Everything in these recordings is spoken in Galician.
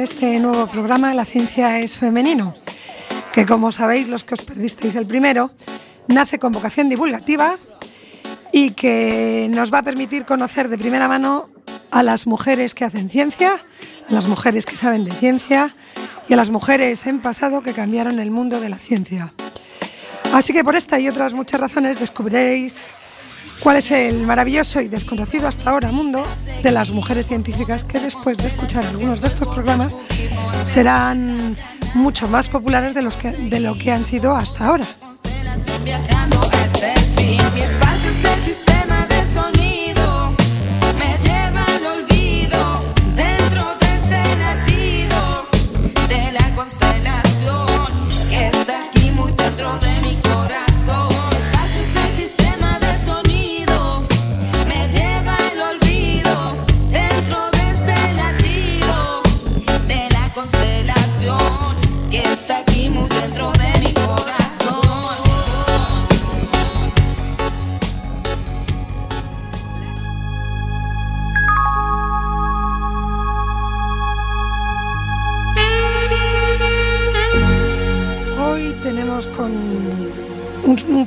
este nuevo programa La ciencia es femenino, que como sabéis los que os perdisteis el primero, nace con vocación divulgativa y que nos va a permitir conocer de primera mano a las mujeres que hacen ciencia, a las mujeres que saben de ciencia y a las mujeres en pasado que cambiaron el mundo de la ciencia. Así que por esta y otras muchas razones descubriréis cuál es el maravilloso y desconocido hasta ahora mundo de las mujeres científicas que después de escuchar algunos de estos programas serán mucho más populares de, los que, de lo que han sido hasta ahora.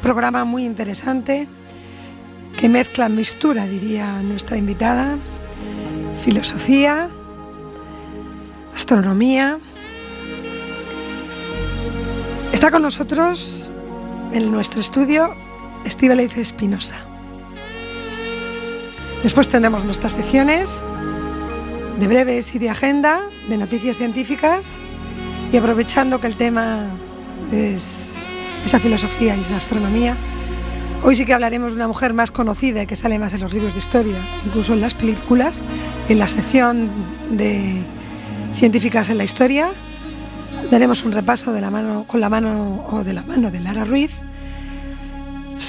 Programa muy interesante que mezcla mistura, diría nuestra invitada, filosofía, astronomía. Está con nosotros en nuestro estudio Estíbaliz Espinosa. Después tendremos nuestras secciones de breves y de agenda, de noticias científicas y aprovechando que el tema es esa filosofía y esa astronomía. Hoy sí que hablaremos de una mujer más conocida y que sale más en los libros de historia, incluso en las películas, en la sección de científicas en la historia. Daremos un repaso la mano, con la mano o de la mano de Lara Ruiz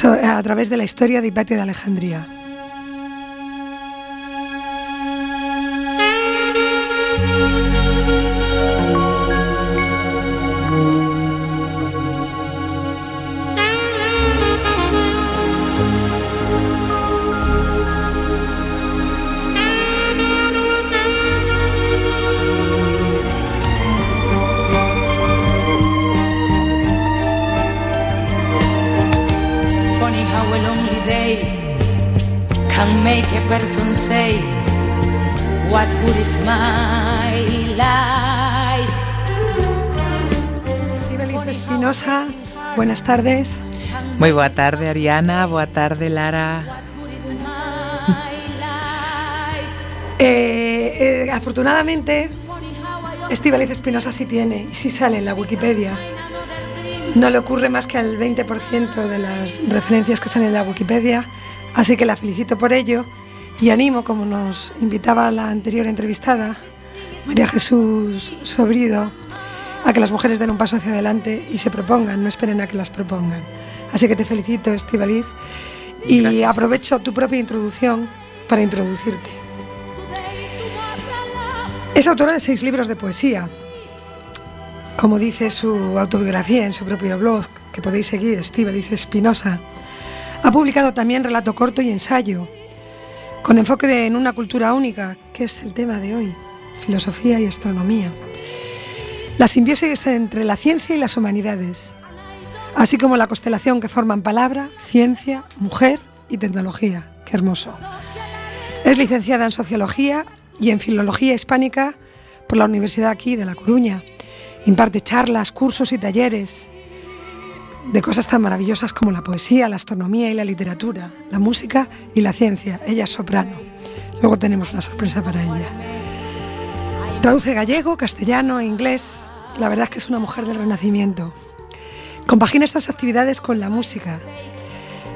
a través de la historia de Hipatia de Alejandría. Buenas tardes. Muy boa tarde, Ariana. Boa tarde, Lara. eh, eh, afortunadamente, Estivaliz Espinosa sí tiene y sí sale en la Wikipedia. No le ocurre más que al 20% de las referencias que salen en la Wikipedia, así que la felicito por ello y animo, como nos invitaba la anterior entrevistada, María Jesús Sobrido, a que las mujeres den un paso hacia adelante y se propongan, no esperen a que las propongan. Así que te felicito, Estivaliz, y aprovecho tu propia introducción para introducirte. Es autora de seis libros de poesía. Como dice su autobiografía en su propio blog, que podéis seguir, Estivaliz Espinosa. Ha publicado también relato corto y ensayo, con enfoque en una cultura única, que es el tema de hoy, filosofía y astronomía. La simbiosis entre la ciencia y las humanidades, así como la constelación que forman palabra, ciencia, mujer y tecnología. Qué hermoso. Es licenciada en Sociología y en Filología Hispánica por la Universidad aquí de La Coruña. Imparte charlas, cursos y talleres de cosas tan maravillosas como la poesía, la astronomía y la literatura, la música y la ciencia. Ella es soprano. Luego tenemos una sorpresa para ella. Traduce gallego, castellano e inglés. La verdad es que es una mujer del Renacimiento. Compagina estas actividades con la música.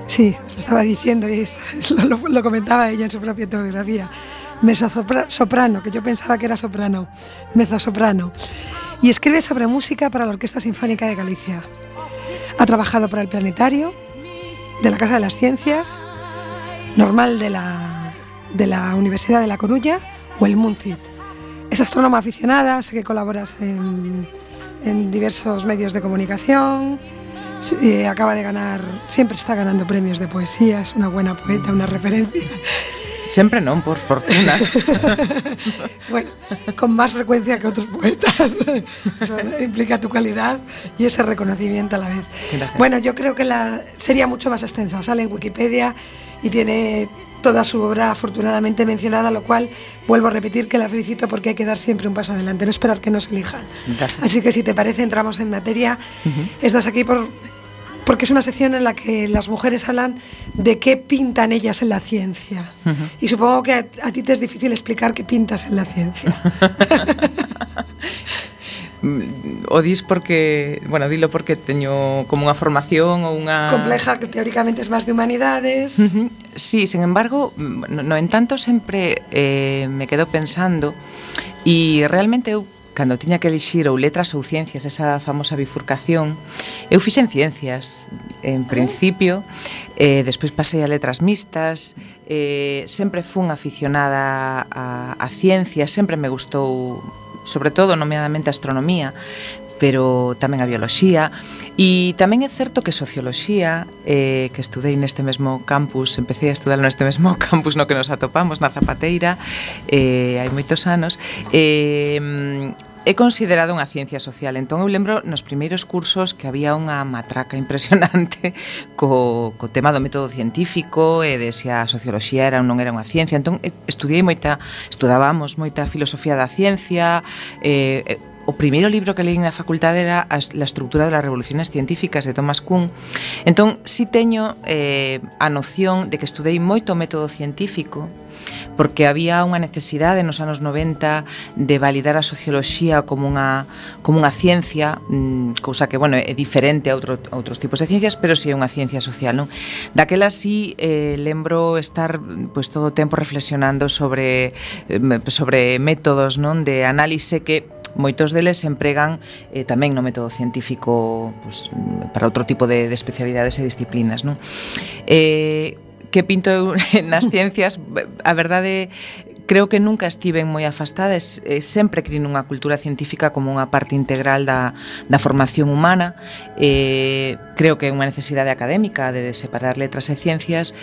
Sí, lo estaba diciendo y lo, comentaba ella en su propia autobiografía. soprano, que yo pensaba que era soprano, mezzosoprano. Y escribe sobre música para la Orquesta Sinfónica de Galicia. Ha trabajado para el Planetario, de la Casa de las Ciencias, Normal de la, de la Universidad de La Coruña o el MUNCIT. Es astrónoma aficionada, sé que colaboras en, diversos medios de comunicación, eh, acaba de ganar, siempre está ganando premios de poesía, es una buena poeta, una referencia. Sempre non, por fortuna. bueno, con más frecuencia que otros poetas. Eso implica tu calidad y ese reconocimiento a la vez. Gracias. Bueno, yo creo que la sería mucho más extensa. Sale en Wikipedia y tiene toda su obra afortunadamente mencionada, lo cual vuelvo a repetir que la felicito porque hay que dar siempre un paso adelante, no esperar que nos elijan. Gracias. Así que si te parece, entramos en materia. Estás aquí por porque es una sección en la que las mujeres hablan de qué pintan ellas en la ciencia. Y supongo que a, a ti te es difícil explicar qué pintas en la ciencia. o dis porque, bueno, dilo porque teño como unha formación ou unha compleja que teóricamente es máis de humanidades. Uh -huh. Sí, sen embargo, no, no en tanto sempre eh, me quedo pensando e realmente eu cando tiña que elixir ou letras ou ciencias, esa famosa bifurcación, eu fixen ciencias en ah. principio, eh, despois pasei a letras mixtas, eh, sempre fun aficionada a, a ciencias, sempre me gustou sobre todo nomeadamente a astronomía, pero tamén a bioloxía. E tamén é certo que socioloxía eh, que estudei neste mesmo campus empecé a estudar neste mesmo campus no que nos atopamos na Zapateira eh, hai moitos anos eh, É considerado unha ciencia social, entón eu lembro nos primeiros cursos que había unha matraca impresionante co, co tema do método científico e de se a socioloxía era ou non era unha ciencia. Entón estudiei moita, estudábamos moita filosofía da ciencia, eh, eh o primeiro libro que leí na facultade era as, La estructura das revoluciones científicas de Thomas Kuhn. Entón, si teño eh, a noción de que estudei moito método científico porque había unha necesidade nos anos 90 de validar a socioloxía como unha como unha ciencia, mmm, cousa que bueno, é diferente a, outro, a outros tipos de ciencias, pero si sí é unha ciencia social, non? Daquela si sí, eh, lembro estar pois pues, todo o tempo reflexionando sobre eh, sobre métodos, non, de análise que moitos deles empregan eh, tamén no método científico pues, para outro tipo de, de especialidades e disciplinas. Non? Eh, que pinto eu nas ciencias, a verdade creo que nunca estiven moi afastada eh, sempre crin unha cultura científica como unha parte integral da, da formación humana eh, creo que é unha necesidade académica de separar letras e ciencias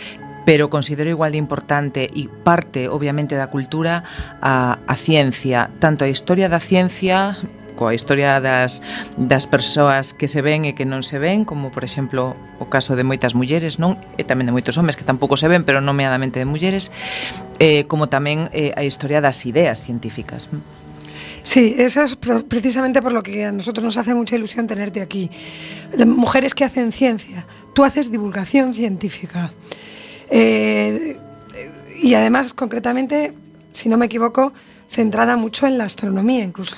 pero considero igual de importante e parte, obviamente, da cultura a, a ciencia, tanto a historia da ciencia coa historia das, das persoas que se ven e que non se ven, como por exemplo o caso de moitas mulleres, non e tamén de moitos homes que tampouco se ven, pero nomeadamente de mulleres, eh, como tamén eh, a historia das ideas científicas. Sí, eso es precisamente por lo que a nosotros nos hace mucha ilusión tenerte aquí. Mujeres que hacen ciencia, tú haces divulgación científica. Eh, y además, concretamente, si no me equivoco, centrada mucho en la astronomía, incluso.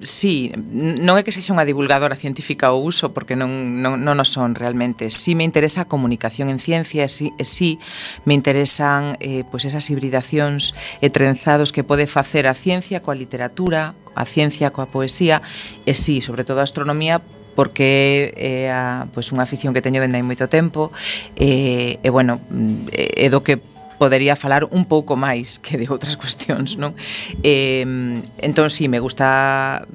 Sí, non é que sexa unha divulgadora científica ou uso, porque non, non, o son realmente. Sí me interesa comunicación en ciencia, e sí, sí me interesan eh, pois esas hibridacións e trenzados que pode facer a ciencia coa literatura, a ciencia coa poesía, e sí, sobre todo a astronomía, porque é eh, a, pois, unha afición que teño dende hai moito tempo eh, mm, e, e bueno, é do que podería falar un pouco máis que de outras cuestións, non? Eh, entón, si, sí, me gusta...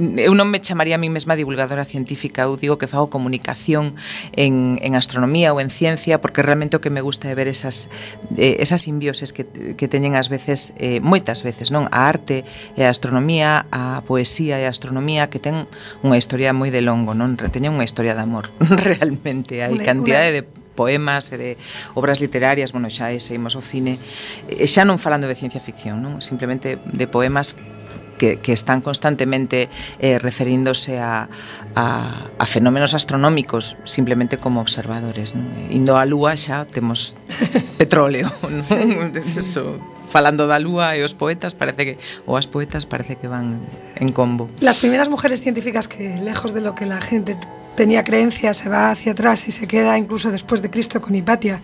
Eu non me chamaría a mí mesma divulgadora científica, eu digo que fago comunicación en, en astronomía ou en ciencia, porque realmente o que me gusta é ver esas, eh, esas simbioses que, que teñen ás veces, eh, moitas veces, non? A arte e a astronomía, a poesía e a astronomía, que ten unha historia moi de longo, non? Teñen unha historia de amor, realmente. Hai cantidade de poemas e de obras literarias, bueno, xa ese seguimos ao cine, e xa non falando de ciencia ficción, non? simplemente de poemas que, que están constantemente eh, referíndose a, a, a fenómenos astronómicos simplemente como observadores. Non? Indo á Lúa xa temos petróleo, non? Eso, falando da Lúa e os poetas parece que ou as poetas parece que van en combo. Las primeras mujeres científicas que lejos de lo que la gente tenía creencia, se va hacia atrás y se queda incluso después de Cristo con Hipatia,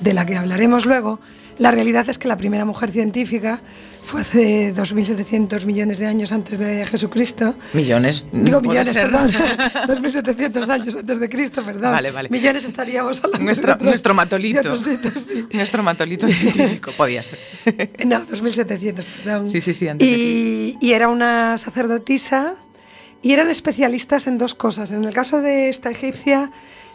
de la que hablaremos luego, la realidad es que la primera mujer científica fue hace 2.700 millones de años antes de Jesucristo. Millones. Digo pode millones, perdón. 2.700 años antes de Cristo, perdón. Vale, vale. Millones estaríamos hablando Nuestro- de nuestro matolito. sí. Nuestro matolito científico podía ser. No, 2700, perdón. Sí, sí, sí, antes de y, y era una sacerdotisa y eran especialistas en dos cosas. En el caso de esta egipcia,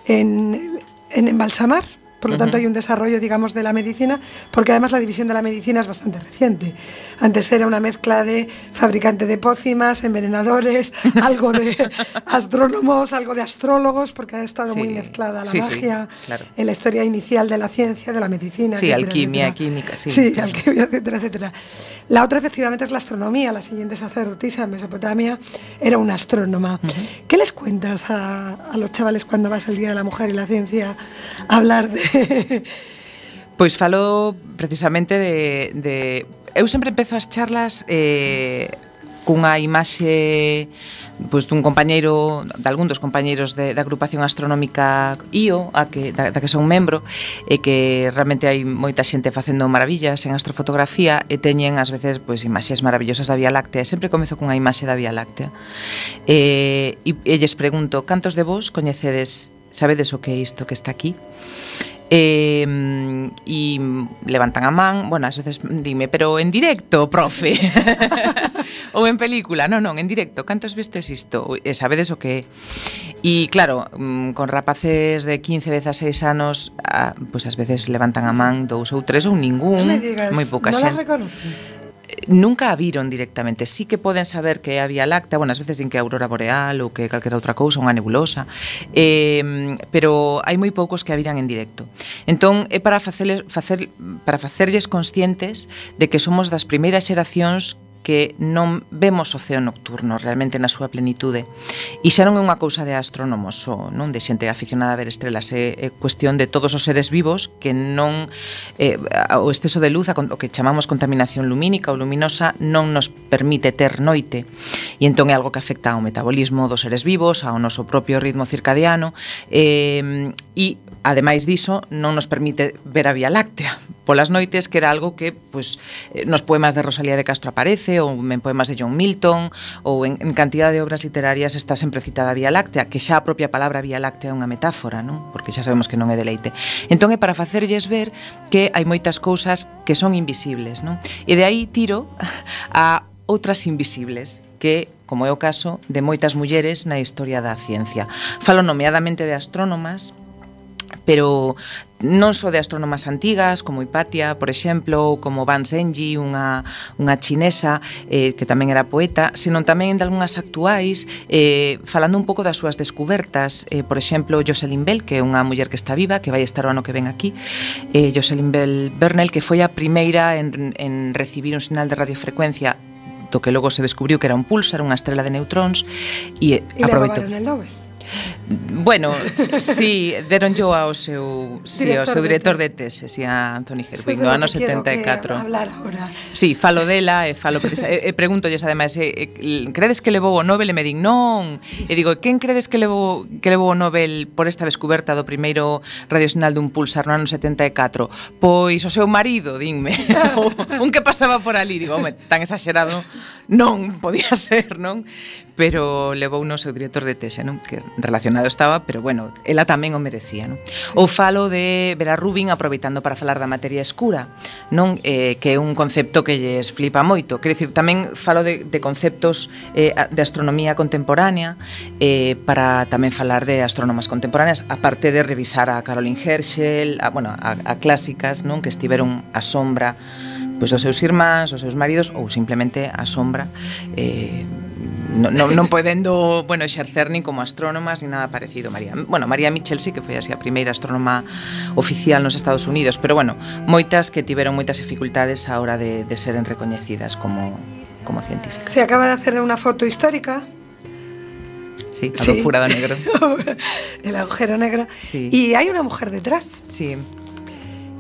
en, embalsamar Por lo tanto, hay un desarrollo, digamos, de la medicina, porque además la división de la medicina es bastante reciente. Antes era una mezcla de fabricante de pócimas, envenenadores, algo de astrónomos, algo de astrólogos, porque ha estado muy mezclada la magia en la historia inicial de la ciencia, de la medicina. Sí, alquimia, química, sí. Sí, alquimia, etcétera, etcétera. La otra, efectivamente, es la astronomía. La siguiente sacerdotisa en Mesopotamia era una astrónoma. ¿Qué les cuentas a, a los chavales cuando vas el Día de la Mujer y la Ciencia a hablar de Pois falo precisamente de, de... Eu sempre empezo as charlas eh, cunha imaxe pois dun compañeiro, de algún dos compañeiros de, da agrupación astronómica IO, a que, da, da que son membro, e que realmente hai moita xente facendo maravillas en astrofotografía e teñen ás veces pois imaxes maravillosas da Vía Láctea. E sempre comezo cunha imaxe da Vía Láctea. E, e, e lles pregunto, cantos de vos coñecedes, sabedes o que é isto que está aquí? E, e levantan a man, bueno, ás veces dime, pero en directo, profe. ou en película, non, non, en directo, cantos vistes isto? E eh, sabedes o que é. E claro, mm, con rapaces de 15, 16 anos, ah, a, pois pues, ás veces levantan a man dous ou tres ou ningún, moi pouca xente nunca a viron directamente, sí que poden saber que é a Vía Láctea, bueno, ás veces din que é aurora boreal ou que calquera outra cousa, unha nebulosa, eh, pero hai moi poucos que a viran en directo. Entón, é para facerles, facer, para facerlles conscientes de que somos das primeiras xeracións que non vemos o ceo nocturno realmente na súa plenitude. E xa non é unha cousa de astrónomos ou non de xente aficionada a ver estrelas, é, é cuestión de todos os seres vivos que non eh, o exceso de luz, o que chamamos contaminación lumínica ou luminosa, non nos permite ter noite. E entón é algo que afecta ao metabolismo dos seres vivos, ao noso propio ritmo circadiano, eh, e ademais diso non nos permite ver a Vía Láctea, polas noites, que era algo que pues, eh, nos poemas de Rosalía de Castro aparece, ou en poemas de John Milton, ou en, en cantidad de obras literarias está sempre citada a Vía Láctea, que xa a propia palabra Vía Láctea é unha metáfora, non? porque xa sabemos que non é deleite. Entón é para facerlles ver que hai moitas cousas que son invisibles. Non? E de aí tiro a outras invisibles que, como é o caso, de moitas mulleres na historia da ciencia. Falo nomeadamente de astrónomas, pero non só de astrónomas antigas como Hipatia, por exemplo, ou como Van Zenji, unha, unha chinesa eh, que tamén era poeta, senón tamén de algunhas actuais eh, falando un pouco das súas descubertas eh, por exemplo, Jocelyn Bell, que é unha muller que está viva, que vai estar o ano que ven aquí eh, Jocelyn Bell Bernal, que foi a primeira en, en recibir un sinal de radiofrecuencia do que logo se descubriu que era un pulsar, unha estrela de neutróns e, e aproveitou. E Nobel. Bueno, sí, deronllo ao seu, sí, ao seu director de tese, si a Anthony Herwig, no ano 74. Hablar ahora. Sí, falo dela e falo presa, e, e pregúntolles ademais, e, e, credes que levou o Nobel? E me din, non. E digo, quen credes que levou que levou o Nobel por esta descoberta do primeiro radiosinal dun pulsar no ano 74? Pois o seu marido, dinme. un que pasaba por ali, digo, home, tan exagerado non podía ser, non? pero levou no seu director de tese, non? que relacionado estaba, pero bueno, ela tamén o merecía. Non? Ou falo de Vera Rubin aproveitando para falar da materia escura, non eh, que é un concepto que lles flipa moito. Quer dicir, tamén falo de, de conceptos eh, de astronomía contemporánea eh, para tamén falar de astrónomas contemporáneas, aparte de revisar a Caroline Herschel, a, bueno, a, a clásicas non que estiveron a sombra pois os seus irmáns, os seus maridos ou simplemente a sombra eh, non, non, non podendo, bueno, exercer nin como astrónomas nin nada parecido María. Bueno, María Mitchell sí que foi así a primeira astrónoma oficial nos Estados Unidos, pero bueno, moitas que tiveron moitas dificultades a hora de, de seren recoñecidas como, como científicas. Se acaba de hacer unha foto histórica Sí, sí. furado negro. el agujero negro. Sí. Y hay una mujer detrás. Sí.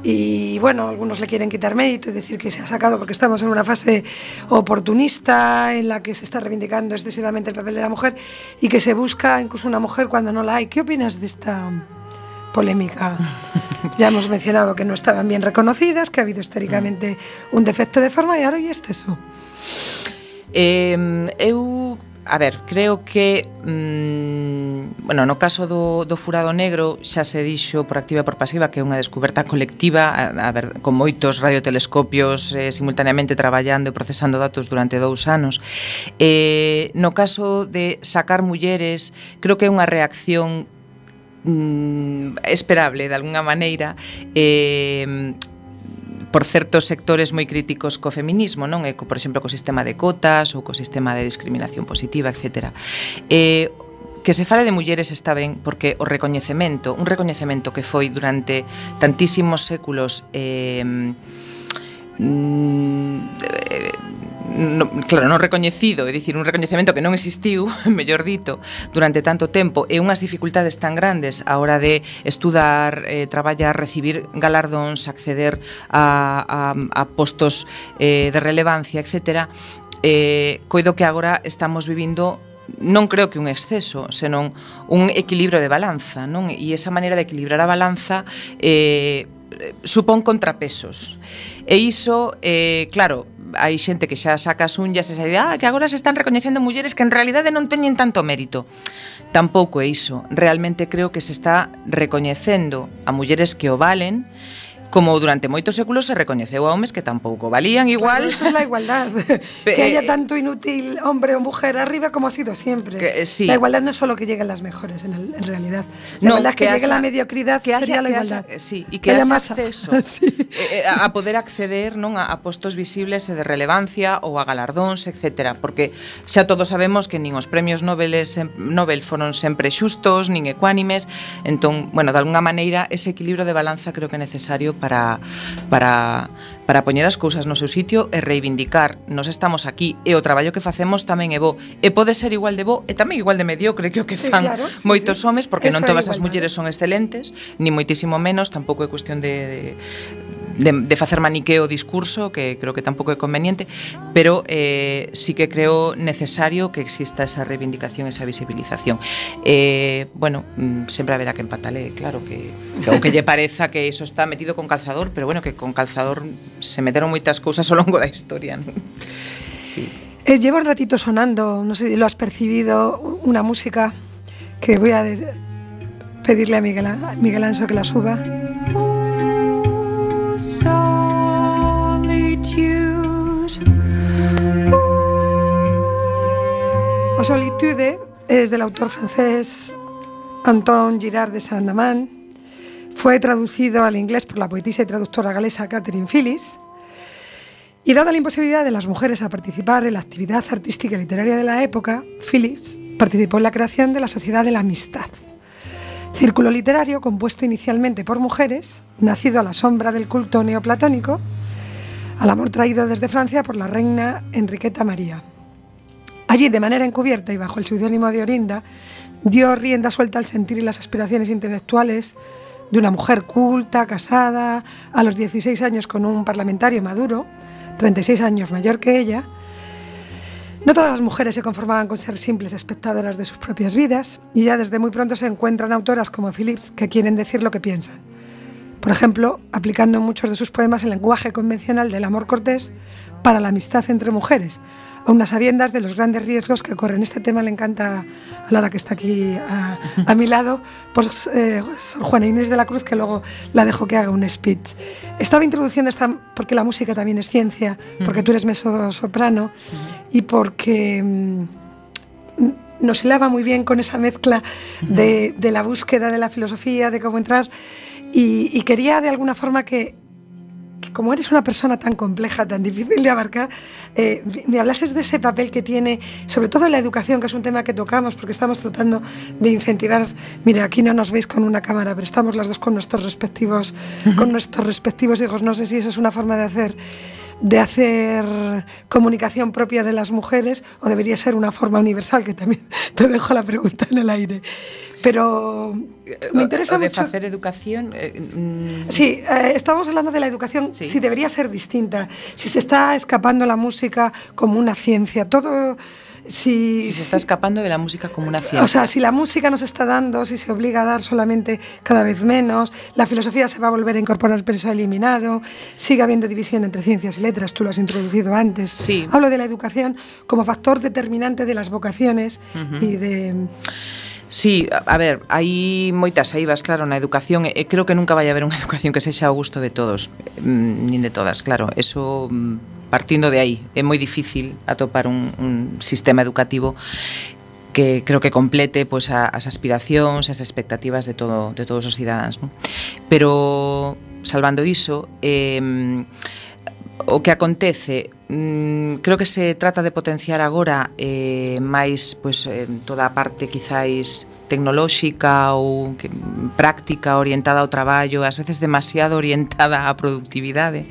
Y bueno, algunos le quieren quitar mérito y decir que se ha sacado porque estamos en una fase oportunista en la que se está reivindicando excesivamente el papel de la mujer y que se busca incluso una mujer cuando no la hay. ¿Qué opinas de esta polémica? Ya hemos mencionado que no estaban bien reconocidas, que ha habido históricamente un defecto de forma y ahora hay exceso. Eh, eu a ver, creo que mmm, bueno, no caso do, do furado negro xa se dixo por activa e por pasiva que é unha descoberta colectiva a, a ver, con moitos radiotelescopios eh, simultaneamente traballando e procesando datos durante dous anos. Eh, no caso de sacar mulleres, creo que é unha reacción mm, esperable de algunha maneira eh, por certos sectores moi críticos co feminismo, non? E, por exemplo, co sistema de cotas ou co sistema de discriminación positiva, etc. Eh, Que se fale de mulleres está ben porque o recoñecemento, un recoñecemento que foi durante tantísimos séculos eh, mm, no, claro, non recoñecido, é dicir, un recoñecemento que non existiu, mellor dito, durante tanto tempo e unhas dificultades tan grandes a hora de estudar, eh, traballar, recibir galardóns, acceder a, a, a postos eh, de relevancia, etc., eh, coido que agora estamos vivindo non creo que un exceso, senón un equilibrio de balanza, non? E esa maneira de equilibrar a balanza eh, supón contrapesos. E iso, eh, claro, hai xente que xa saca as unhas esa idea ah, que agora se están recoñecendo mulleres que en realidade non teñen tanto mérito. Tampouco é iso. Realmente creo que se está recoñecendo a mulleres que o valen como durante moitos séculos se recoñeceu a homes que tampouco valían igual. Claro, eso é a igualdade. que haya eh, tanto inútil hombre ou mujer arriba como ha sido siempre. Que, eh, sí. La igualdad no es solo que lleguen las mejores en, el, en realidad. La no, igualdad que, que llegue la mediocridad que sería la igualdad. Que haya, sí, e que, que haya acceso sí. eh, a poder acceder non a, a postos visibles e de relevancia ou a galardóns, etc. Porque xa todos sabemos que nin os premios Nobel, Nobel foron sempre xustos, nin ecuánimes, entón, bueno, de alguna maneira, ese equilibrio de balanza creo que é necesario para, para para poñer as cousas no seu sitio e reivindicar. Nos estamos aquí e o traballo que facemos tamén é bo. E pode ser igual de bo e tamén igual de mediocre que o que fan sí, claro, sí, moitos sí. homes, porque Eso non todas as mulleres son excelentes, ni moitísimo menos, tampouco é cuestión de, de de, de facer maniqueo discurso, que creo que tampouco é conveniente, pero eh, sí que creo necesario que exista esa reivindicación, esa visibilización. Eh, bueno, mm, sempre haberá que empatale, claro, que, que o que lle pareza que iso está metido con calzador, pero bueno, que con calzador se meteron moitas cousas ao longo da historia. ¿no? Sí. Eh, lleva un ratito sonando, no sé si lo has percibido, una música que voy a pedirle a Miguel, Miguel Anso que la suba. O Solitude es del autor francés Anton Girard de Saint-Amand. Fue traducido al inglés por la poetisa y traductora galesa Catherine Phillips. Y dada la imposibilidad de las mujeres a participar en la actividad artística y literaria de la época, Phillips participó en la creación de la Sociedad de la Amistad, círculo literario compuesto inicialmente por mujeres, nacido a la sombra del culto neoplatónico, al amor traído desde Francia por la reina Enriqueta María. Allí, de manera encubierta y bajo el seudónimo de Orinda, dio rienda suelta al sentir y las aspiraciones intelectuales de una mujer culta, casada, a los 16 años con un parlamentario maduro, 36 años mayor que ella. No todas las mujeres se conformaban con ser simples espectadoras de sus propias vidas y ya desde muy pronto se encuentran autoras como Phillips que quieren decir lo que piensan. Por ejemplo, aplicando en muchos de sus poemas el lenguaje convencional del amor cortés para la amistad entre mujeres, a unas sabiendas de los grandes riesgos que corren. Este tema le encanta a Lara, que está aquí a, mi lado, por eh, Juana Inés de la Cruz, que luego la dejo que haga un speech. Estaba introduciendo esta, porque la música también es ciencia, porque tú eres meso soprano y porque mm, nos hilaba muy bien con esa mezcla de, la búsqueda de la filosofía, de cómo entrar, y quería de alguna forma que que como eres una persona tan compleja, tan difícil de abarcar, eh, me hablases de ese papel que tiene, sobre todo en la educación, que es un tema que tocamos, porque estamos tratando de incentivar. Mira, aquí no nos veis con una cámara, pero estamos las dos con nuestros respectivos, con nuestros respectivos hijos. No sé si eso es una forma de hacer de hacer comunicación propia de las mujeres o debería ser una forma universal, que también te dejo la pregunta en el aire. Pero me interesa o de mucho. hacer educación. Eh, mm. Sí, eh, estamos hablando de la educación, sí. si debería ser distinta, si se está escapando la música como una ciencia, todo si, si, se está escapando de la música como una ciencia. O sea, si la música nos está dando, si se obliga a dar solamente cada vez menos, la filosofía se va a volver a incorporar, pero se ha eliminado, sigue habiendo división entre ciencias y letras, tú lo has introducido antes. Sí. Hablo de la educación como factor determinante de las vocaciones uh -huh. y de... Sí, a ver, hai moitas eivas, claro, na educación e creo que nunca vai haber unha educación que sexa ao gusto de todos, mm, nin de todas, claro. Eso mm, partindo de aí, é moi difícil atopar un, un sistema educativo que creo que complete pois a, as aspiracións, as expectativas de todo de todos os cidadáns, non? Pero salvando iso, eh o que acontece mm, creo que se trata de potenciar agora eh, máis pois, eh, toda a parte quizáis tecnolóxica ou que, práctica orientada ao traballo, ás veces demasiado orientada á productividade,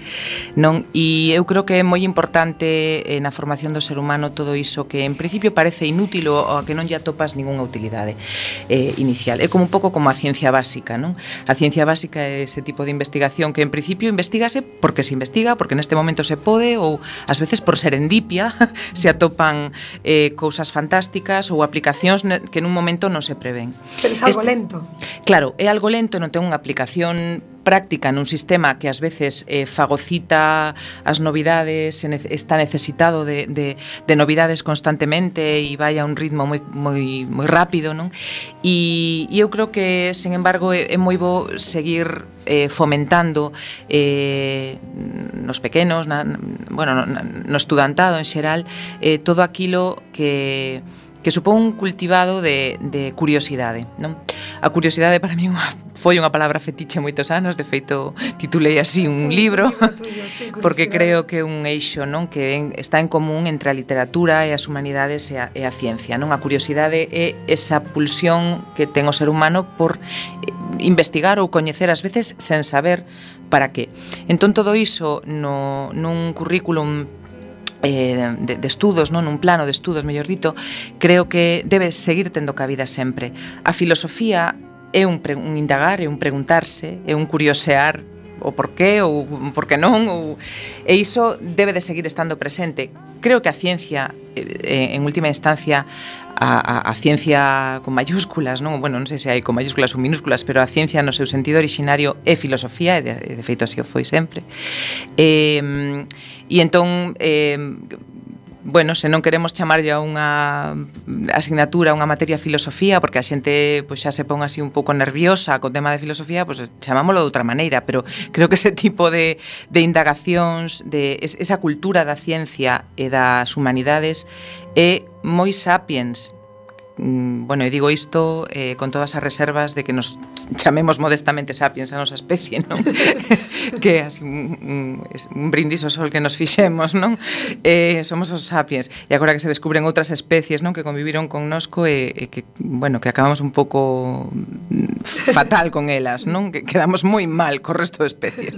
non? E eu creo que é moi importante eh, na formación do ser humano todo iso que en principio parece inútil ou a que non lle atopas ningunha utilidade eh, inicial. É como un pouco como a ciencia básica, non? A ciencia básica é ese tipo de investigación que en principio investigase porque se investiga, porque neste momento se pode ou ás veces por serendipia se atopan eh, cousas fantásticas ou aplicacións que nun momento non se prevén. ben. Pero é algo este, lento. Claro, é algo lento, non ten unha aplicación práctica nun sistema que ás veces eh, fagocita as novidades, está necesitado de, de, de novidades constantemente e vai a un ritmo moi, moi, moi rápido, non? E, e eu creo que, sen embargo, é, é moi bo seguir eh, fomentando eh, nos pequenos, na, bueno, no, no estudantado en xeral, eh, todo aquilo que que supón un cultivado de, de curiosidade. Non? A curiosidade para mí unha, foi unha palabra fetiche moitos anos, de feito titulei así un libro, porque creo que é un eixo non que está en común entre a literatura e as humanidades e a, e a ciencia. Non? A curiosidade é esa pulsión que ten o ser humano por eh, investigar ou coñecer ás veces sen saber para que. Entón todo iso no, nun currículum eh, de, de estudos, non un plano de estudos, mellor dito, creo que debe seguir tendo cabida sempre. A filosofía é un, pre, un indagar, é un preguntarse, é un curiosear o por qué ou por que non ou e iso debe de seguir estando presente. Creo que a ciencia eh, eh, en última instancia a, a, a ciencia con mayúsculas, non? Bueno, non sei se hai con mayúsculas ou minúsculas, pero a ciencia no seu sentido originario é filosofía, e de, de feito así o foi sempre. Eh, e entón eh, bueno, se non queremos chamarlle a unha asignatura, unha materia filosofía, porque a xente pois, xa se pon así un pouco nerviosa co tema de filosofía, pois chamámoslo de outra maneira, pero creo que ese tipo de, de indagacións, de esa cultura da ciencia e das humanidades é moi sapiens, bueno, e digo isto eh, con todas as reservas de que nos chamemos modestamente sapiens a nosa especie, que así un, un, un brindis ao sol que nos fixemos, non? Eh, somos os sapiens. E agora que se descubren outras especies, non? Que conviviron connosco e, e que, bueno, que acabamos un pouco fatal con elas, non? Que quedamos moi mal co resto de especies.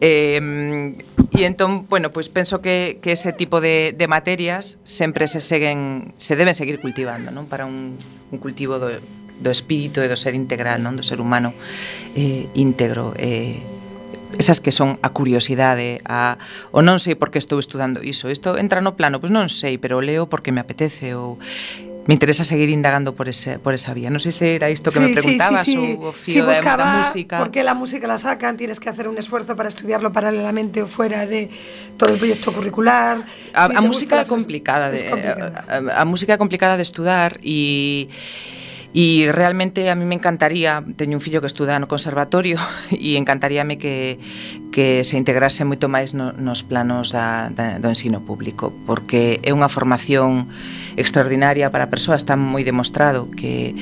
Eh, e entón, bueno, pues penso que, que ese tipo de, de materias sempre se seguen, se deben seguir cultivando, non? Para un, un cultivo do, do espírito e do ser integral, non do ser humano eh, íntegro. Eh, esas que son a curiosidade, a o non sei por que estou estudando iso, isto entra no plano, pois non sei, pero leo porque me apetece ou me interesa seguir indagando por ese por esa vía. Non sei se era isto que sí, me preguntabas sí, sí, o fío buscaba da música. Porque la música la sacan, tienes que hacer un esfuerzo para estudiarlo paralelamente o fuera de todo el proyecto curricular. A, a música complicada de complicada. A, a, a música complicada de estudar e E realmente a mí me encantaría, teño un fillo que estuda no conservatorio e encantaríame que, que se integrase moito máis no, nos planos da, da, do ensino público, porque é unha formación extraordinaria para a persoa, está moi demostrado que,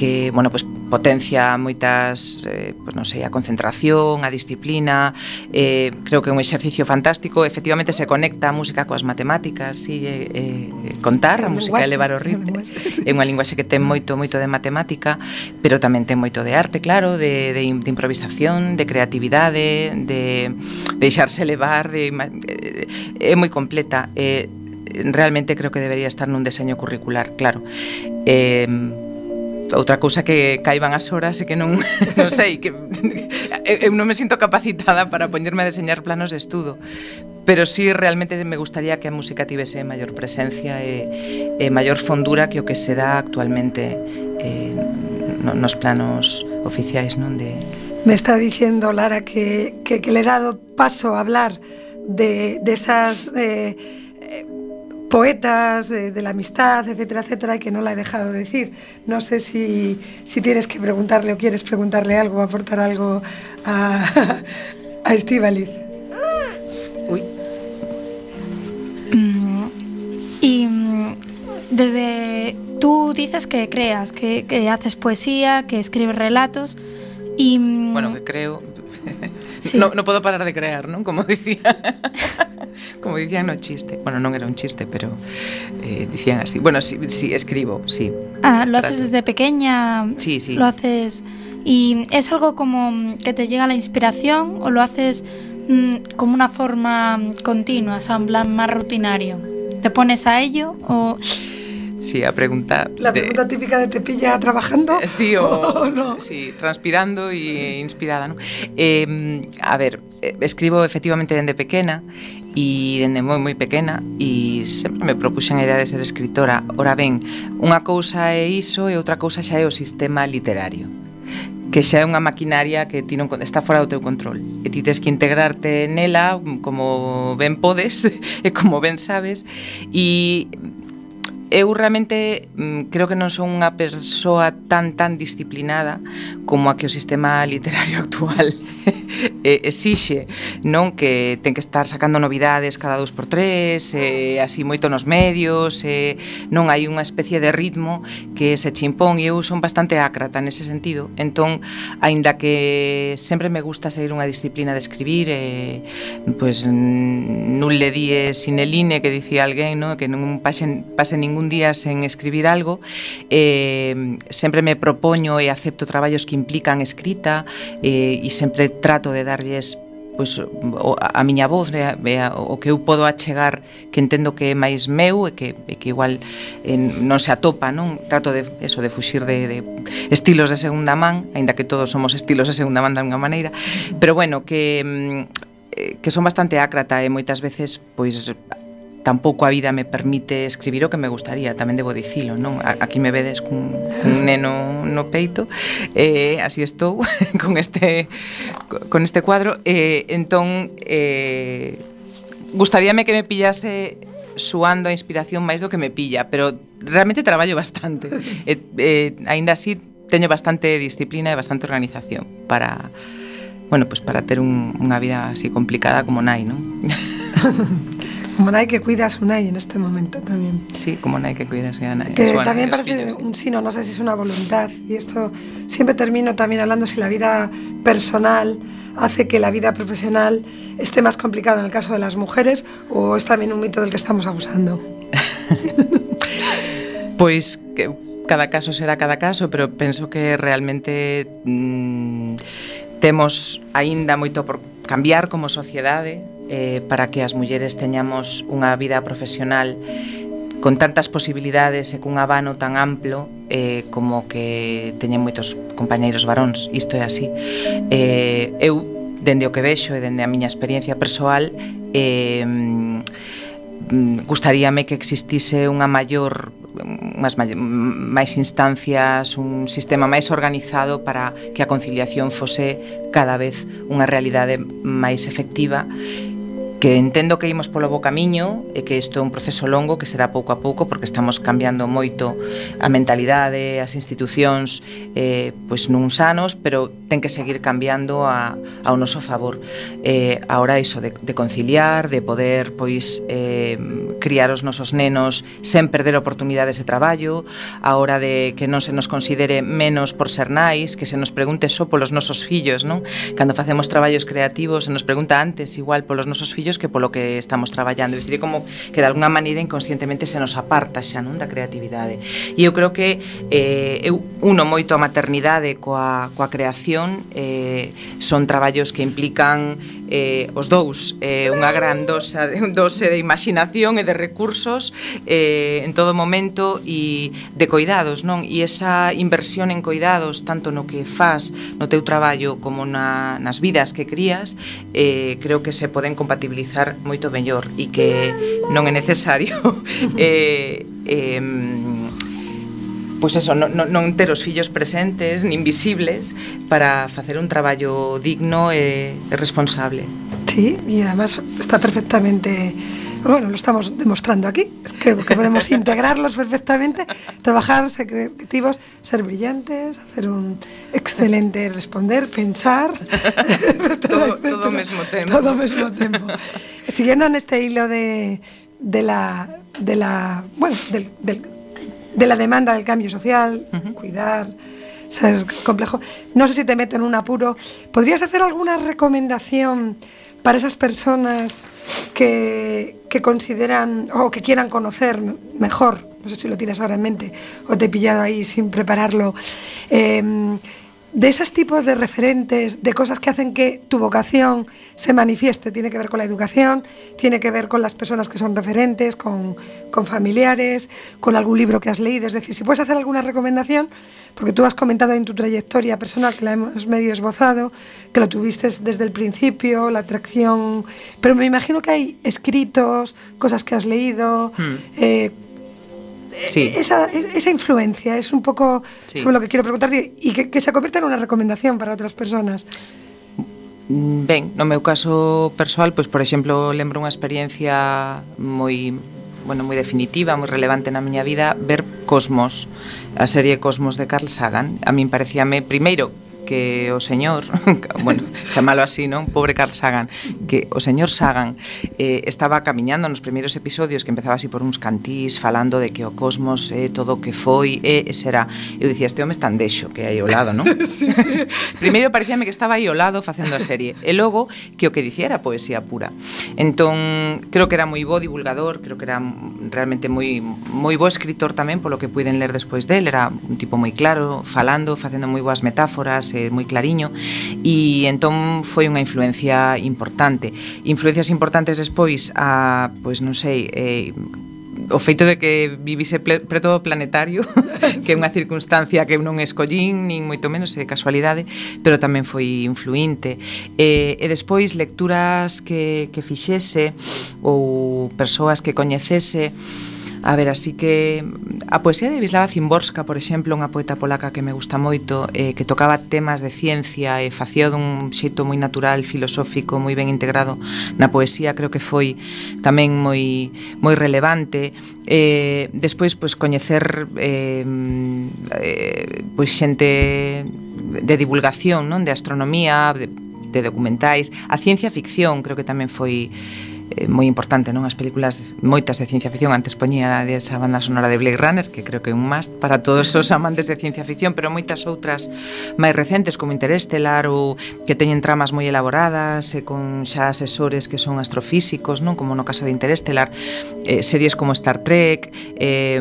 que bueno, pues, potencia moitas, eh, pues non sei, a concentración, a disciplina, eh, creo que é un exercicio fantástico, efectivamente se conecta a música coas matemáticas, si eh, eh, contar, a música é elevar o ritmo, é unha linguaxe que ten moito moito de matemática, pero tamén ten moito de arte, claro, de, de, de improvisación, de creatividade, de, de deixarse levar, de, eh, é moi completa, eh, realmente creo que debería estar nun deseño curricular, claro. Eh, outra cousa que caiban as horas e que non, non sei, que eu non me sinto capacitada para poñerme a deseñar planos de estudo, pero sí realmente me gustaría que a música tivese maior presencia e, e maior fondura que o que se dá actualmente eh, nos planos oficiais non de Me está diciendo Lara que, que, que le he dado paso a hablar de, de esas eh, poetas de, de, la amistad, etcétera, etcétera, y que no la he dejado decir. No sé si, si tienes que preguntarle o quieres preguntarle algo, aportar algo a, a Estivaliz. Uy. Mm, y desde tú dices que creas, que, que haces poesía, que escribes relatos y... Mm, bueno, que creo... Sí. No, no podo parar de crear, non? Como dicía Como dicían no chiste Bueno, non era un chiste, pero eh, Dicían así Bueno, sí, sí, escribo, sí Ah, ¿lo haces desde pequeña? Sí, sí ¿Lo haces...? ¿Y es algo como que te llega la inspiración o lo haces mmm, como una forma continua, o sea, en plan más rutinario? ¿Te pones a ello o...? Sí, a pregunta. La pregunta de, típica de te pilla trabajando. Sí, o, o no. sí, transpirando e inspirada, ¿no? Eh, a ver, eh, escribo efectivamente dende pequena e dende moi moi pequena e sempre me propuxen a idea de ser escritora. Ora ben, unha cousa é iso e outra cousa xa é o sistema literario que xa é unha maquinaria que ti non está fora do teu control e ti tes que integrarte nela como ben podes e como ben sabes e eu realmente mm, creo que non son unha persoa tan tan disciplinada como a que o sistema literario actual exixe, non? Que ten que estar sacando novidades cada dous por tres, e así moito nos medios, e non hai unha especie de ritmo que se chimpón e eu son bastante ácrata nese sentido. Entón, aínda que sempre me gusta seguir unha disciplina de escribir, e, pois nun le die sineline que dicía alguén, non? Que non pase, pase ningún un día sen escribir algo, eh, sempre me propoño e acepto traballos que implican escrita eh, e sempre trato de darlles pois, a miña voz o que eu podo achegar que entendo que é máis meu e que, e que igual eh, non se atopa non? Trato de eso de fuxir de, de estilos de segunda man aínda que todos somos estilos de segunda man de unha maneira pero bueno que mm, eh, que son bastante ácrata e moitas veces pois tampouco a vida me permite escribir o que me gustaría, tamén debo dicilo, non? Aquí me vedes cun, cun neno no peito, eh, así estou con este con este cuadro, eh, entón eh, gustaríame que me pillase suando a inspiración máis do que me pilla, pero realmente traballo bastante. E, eh, eh, aínda así teño bastante disciplina e bastante organización para bueno, pues para ter un, unha vida así complicada como nai, non? Como Nai que cuida a su Nai en este momento también. Sí, como Nai que cuida a su Nai. Que también parece un sino, no sé si es una voluntad. Y esto siempre termino también hablando si la vida personal hace que la vida profesional esté más complicada en el caso de las mujeres o es también un mito del que estamos abusando. pues que cada caso será cada caso, pero penso que realmente mmm, temos aínda moito por cambiar como sociedade eh, para que as mulleres teñamos unha vida profesional con tantas posibilidades e cun abano tan amplo eh, como que teñen moitos compañeiros varóns, isto é así. Eh, eu, dende o que vexo e dende a miña experiencia persoal, eh, Mm, gustaríame que existise unha maior unhas máis instancias, un sistema máis organizado para que a conciliación fose cada vez unha realidade máis efectiva que entendo que imos polo bo camiño e que isto é un proceso longo que será pouco a pouco porque estamos cambiando moito a mentalidade, as institucións eh, pois nuns anos, pero ten que seguir cambiando a, ao noso favor. Eh, ahora iso de, de conciliar, de poder pois eh, criar os nosos nenos sen perder oportunidades de traballo, a hora de que non se nos considere menos por ser nais, que se nos pregunte só polos nosos fillos, non? Cando facemos traballos creativos se nos pregunta antes igual polos nosos fillos que polo que estamos traballando, dicir, como que de alguna maneira inconscientemente se nos aparta xa non da creatividade. E eu creo que eh, eu uno moito a maternidade coa, coa creación, eh, son traballos que implican eh, os dous, eh, unha gran dosa, dose de imaginación e de recursos eh, en todo momento e de coidados, non? E esa inversión en coidados, tanto no que faz no teu traballo como na, nas vidas que crías, eh, creo que se poden compatibilizar utilizar moito mellor e que non é necesario eh, eh, pois eso, non, non ter os fillos presentes nin visibles para facer un traballo digno e responsable. Sí, e además está perfectamente bueno, lo estamos demostrando aquí, que, que podemos integrarlos perfectamente, trabajar, ser creativos, ser brillantes, hacer un excelente responder, pensar. todo, todo mesmo tempo. Todo mesmo tempo. Siguiendo en este hilo de, de la, de la, bueno, del, del de la demanda del cambio social, cuidar, ser complejo. No sé si te meto en un apuro. ¿Podrías hacer alguna recomendación para esas personas que, consideran o que quieran conocer mejor? No sé si lo tienes ahora en mente o te he pillado ahí sin prepararlo. em, de esos tipos de referentes, de cosas que hacen que tu vocación se manifieste. Tiene que ver con la educación, tiene que ver con las personas que son referentes, con, con familiares, con algún libro que has leído. Es decir, si puedes hacer alguna recomendación, porque tú has comentado en tu trayectoria personal que la hemos medio esbozado, que lo tuviste desde el principio, la atracción, pero me imagino que hay escritos, cosas que has leído. Hmm. eh, Eh, sí. Esa, esa, influencia es un poco sí. sobre lo que quiero preguntarte y que, que se convierta en una recomendación para otras personas. Mm, ben, no meu caso persoal, pois por exemplo, lembro unha experiencia moi bueno, moi definitiva, moi relevante na miña vida ver Cosmos, a serie Cosmos de Carl Sagan. A min parecíame primeiro que o señor, bueno, chamalo así, non? Pobre Carl Sagan, que o señor Sagan eh, estaba camiñando nos primeiros episodios que empezaba así por uns cantís falando de que o cosmos é eh, todo o que foi e eh, será. Eu dicía, este home está en deixo, que hai ao lado, non? sí, sí. Primeiro parecíame que estaba aí ao lado facendo a serie e logo que o que dicía era poesía pura. Entón, creo que era moi bo divulgador, creo que era realmente moi moi bo escritor tamén polo que puiden ler despois del, era un tipo moi claro, falando, facendo moi boas metáforas, eh, moi clariño e entón foi unha influencia importante. Influencias importantes despois a, pois non sei, eh, o feito de que vivise preto do planetario que é unha circunstancia que eu non escollín nin moito menos é casualidade pero tamén foi influinte e, e despois lecturas que, que fixese ou persoas que coñecese A ver, así que mm, a poesía de Vislava Zimborska, por exemplo, unha poeta polaca que me gusta moito, eh, que tocaba temas de ciencia e facía dun xeito moi natural, filosófico, moi ben integrado na poesía, creo que foi tamén moi moi relevante. Eh, despois, pois, coñecer eh, mm, eh, pois xente de divulgación, non? De astronomía, de, de documentais, a ciencia ficción creo que tamén foi Eh, moi importante, non? As películas moitas de ciencia ficción antes poñía desa banda sonora de Blade Runner, que creo que é un must para todos os amantes de ciencia ficción, pero moitas outras máis recentes como Interestelar ou que teñen tramas moi elaboradas e con xa asesores que son astrofísicos, non? Como no caso de Interestelar, eh, series como Star Trek, eh,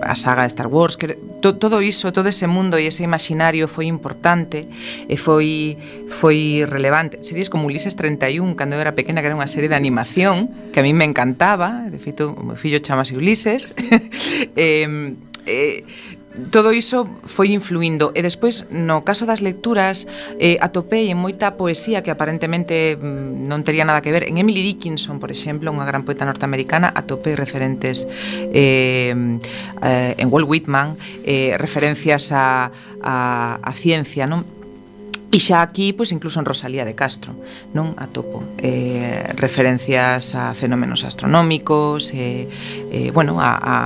a saga de Star Wars, que to, todo iso, todo ese mundo e ese imaginario foi importante e foi foi relevante. Series como Ulises 31, cando eu era pequena, que era unha serie de animación animación que a mí me encantaba, de feito, o meu fillo chamase Ulises, eh, eh, todo iso foi influindo e despois no caso das lecturas eh, atopei en moita poesía que aparentemente mm, non tería nada que ver en Emily Dickinson, por exemplo, unha gran poeta norteamericana, atopei referentes eh, eh, en Walt Whitman eh, referencias a, a, a ciencia non? E xa aquí, pois incluso en Rosalía de Castro, non atopo eh, referencias a fenómenos astronómicos, eh, eh, bueno, a, a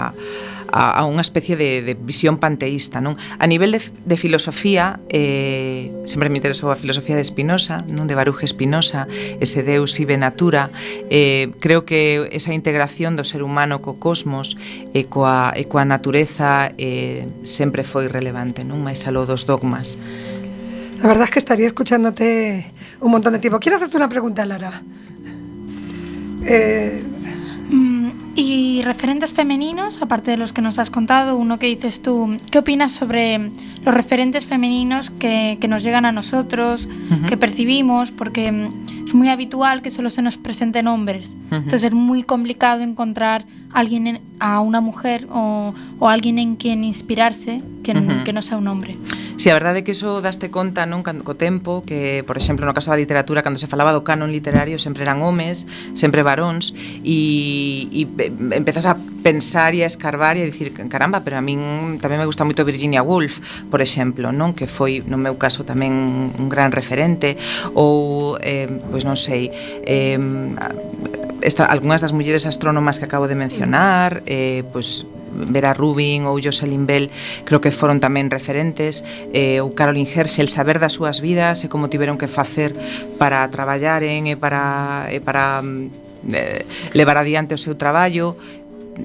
a, a unha especie de, de visión panteísta, non? A nivel de, de filosofía, eh, sempre me interesou a filosofía de Spinoza, non de Baruch Spinoza, ese Deus ibe natura, eh, creo que esa integración do ser humano co cosmos e coa, e coa natureza eh, sempre foi relevante, non? Mais aló dos dogmas. La verdad es que estaría escuchándote un montón de tiempo. Quiero hacerte una pregunta, Lara. Eh, Mm, y referentes femeninos, aparte de los que nos has contado, uno que dices tú, ¿qué opinas sobre los referentes femeninos que, que nos llegan a nosotros, Ujú. que percibimos? Porque mm, es muy habitual que solo se nos presenten hombres. Ujú. Entonces es muy complicado encontrar alguien en- a una mujer o, o alguien en quien inspirarse que, n- Ujú. que no sea un hombre. Si a verdade é que iso daste conta non cando co tempo que, por exemplo, no caso da literatura cando se falaba do canon literario sempre eran homes, sempre varóns e, e empezas a pensar e a escarbar e a dicir, caramba, pero a min tamén me gusta moito Virginia Woolf, por exemplo, non que foi no meu caso tamén un gran referente ou eh, pois non sei, eh, esta, algunhas das mulleres astrónomas que acabo de mencionar, eh, pois Vera Rubin ou Jocelyn Bell creo que foron tamén referentes. Eh, ou Caroline Herschel saber das súas vidas e como tiveron que facer para traballaren e para, e para mm, eh, levar adiante o seu traballo.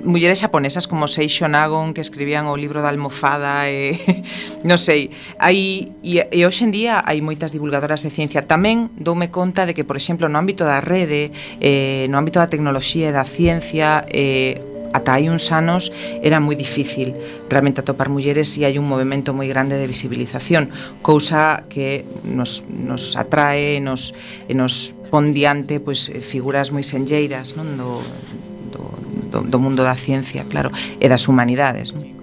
Mulleres xaponesas como Seisho Nagon que escribían o libro da almofada e non sei, hai e, e hoxe en día hai moitas divulgadoras de ciencia. Tamén doume conta de que, por exemplo, no ámbito da rede, eh, no ámbito da tecnoloxía e da ciencia, eh, ata hai uns anos era moi difícil realmente atopar mulleres e hai un movimento moi grande de visibilización, cousa que nos, nos atrae e nos, e nos pon diante pois, eh, figuras moi senlleiras non? Do, do, do, do mundo da ciencia, claro, e das humanidades. Non?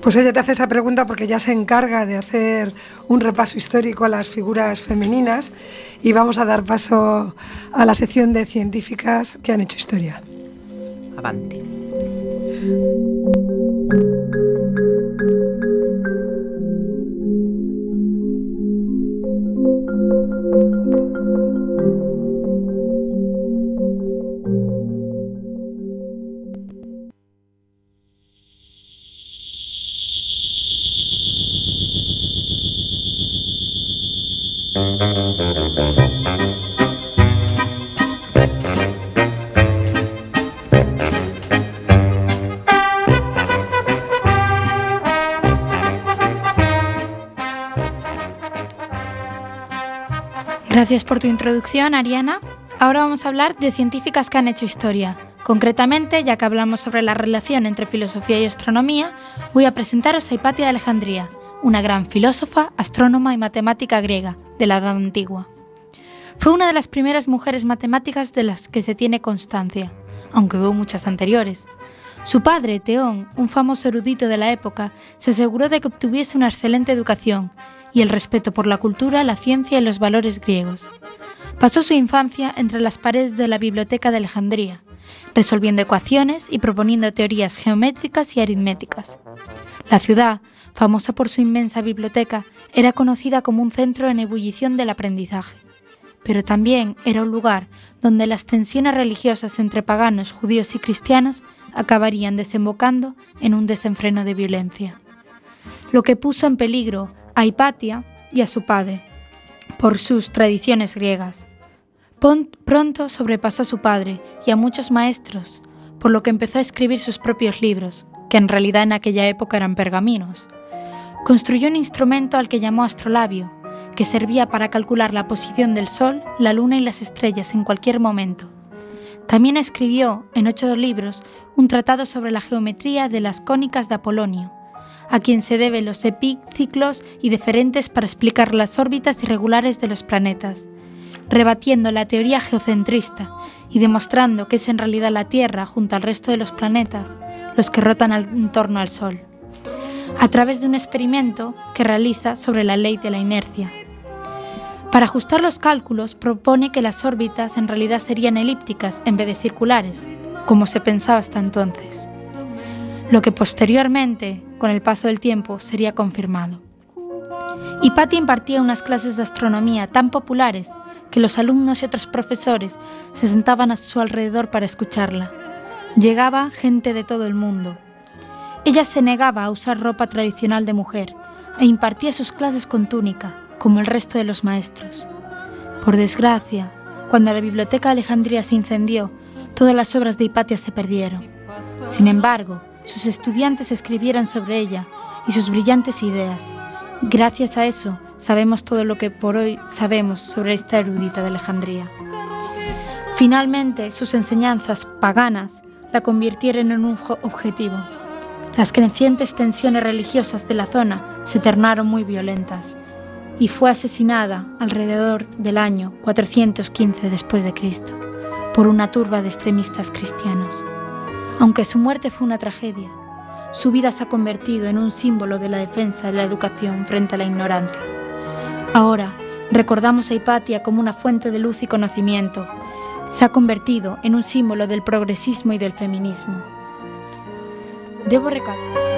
Pois pues ella te hace esa pregunta porque ya se encarga de hacer un repaso histórico a las figuras femeninas y vamos a dar paso a la sección de científicas que han hecho historia. Avante. Ariana. Ahora vamos a hablar de científicas que han hecho historia. Concretamente, ya que hablamos sobre la relación entre filosofía y astronomía, voy a presentaros a Hipatia de Alejandría, una gran filósofa, astrónoma y matemática griega de la Edad Antigua. Fue una de las primeras mujeres matemáticas de las que se tiene constancia, aunque hubo muchas anteriores. Su padre, Teón, un famoso erudito de la época, se aseguró de que obtuviese una excelente educación y el respeto por la cultura, la ciencia y los valores griegos. Pasó su infancia entre las paredes de la Biblioteca de Alejandría, resolviendo ecuaciones y proponiendo teorías geométricas y aritméticas. La ciudad, famosa por su inmensa biblioteca, era conocida como un centro en ebullición del aprendizaje, pero también era un lugar donde las tensiones religiosas entre paganos, judíos y cristianos acabarían desembocando en un desenfreno de violencia, lo que puso en peligro a Hipatia y a su padre, por sus tradiciones griegas. Pronto sobrepasó a su padre y a muchos maestros, por lo que empezó a escribir sus propios libros, que en realidad en aquella época eran pergaminos. Construyó un instrumento al que llamó astrolabio, que servía para calcular la posición del Sol, la Luna y las estrellas en cualquier momento. También escribió, en ocho libros, un tratado sobre la geometría de las cónicas de Apolonio, a quien se deben los epiciclos y diferentes para explicar las órbitas irregulares de los planetas, rebatiendo la teoría geocentrista y demostrando que es en realidad la Tierra, junto al resto de los planetas, los que rotan en torno al Sol, a través de un experimento que realiza sobre la ley de la inercia. Para ajustar los cálculos propone que las órbitas en realidad serían elípticas en vez de circulares, como se pensaba hasta entonces lo que posteriormente, con el paso del tiempo, sería confirmado. Hipatia impartía unas clases de astronomía tan populares que los alumnos y otros profesores se sentaban a su alrededor para escucharla. Llegaba gente de todo el mundo. Ella se negaba a usar ropa tradicional de mujer e impartía sus clases con túnica, como el resto de los maestros. Por desgracia, cuando la biblioteca de Alejandría se incendió, todas las obras de Hipatia se perdieron. Sin embargo, sus estudiantes escribieron sobre ella y sus brillantes ideas. Gracias a eso sabemos todo lo que por hoy sabemos sobre esta erudita de Alejandría. Finalmente, sus enseñanzas paganas la convirtieron en un objetivo. Las crecientes tensiones religiosas de la zona se tornaron muy violentas y fue asesinada alrededor del año 415 después de Cristo por una turba de extremistas cristianos. Aunque su muerte fue una tragedia, su vida se ha convertido en un símbolo de la defensa de la educación frente a la ignorancia. Ahora, recordamos a Hipatia como una fuente de luz y conocimiento. Se ha convertido en un símbolo del progresismo y del feminismo. Debo recalcar.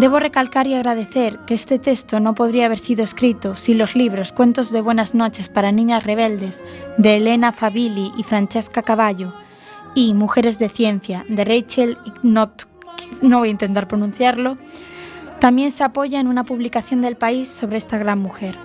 Debo recalcar y agradecer que este texto no podría haber sido escrito si los libros Cuentos de Buenas noches para Niñas Rebeldes de Elena Fabili y Francesca Caballo y Mujeres de Ciencia de Rachel Ignot, no voy a intentar pronunciarlo, también se apoya en una publicación del país sobre esta gran mujer.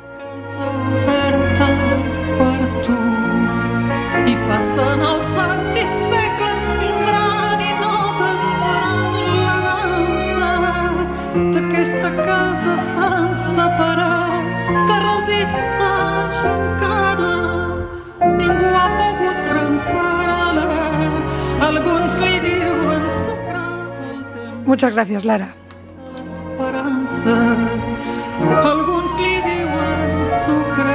D'aquesta casa sense separats que resisteix encara ningú ha pogut trencar-la alguns li diuen sucre el temps Muchas gracias, Lara. l'esperança alguns li diuen sucre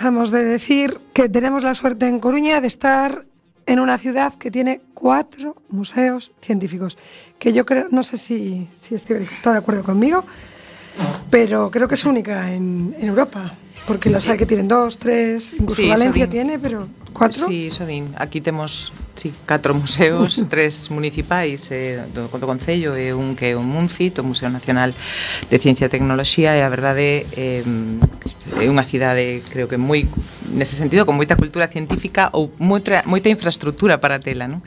cansamos de decir que tenemos la suerte en Coruña de estar en una ciudad que tiene cuatro museos científicos, que yo creo, no sé si, si Estíbaliz está de acuerdo conmigo, pero creo que es única en, en Europa, porque los hay que tienen dos, tres, incluso Sí, Valencia tiene, pero Cuatro? Sí, Sodín. Aquí temos sí, catro museos, tres municipais eh, do, do Concello e un que é o MUNCIT, o Museo Nacional de Ciencia e Tecnoloxía, e a verdade eh, é unha cidade, creo que moi, nese sentido, con moita cultura científica ou moita, moita infraestructura para tela, non?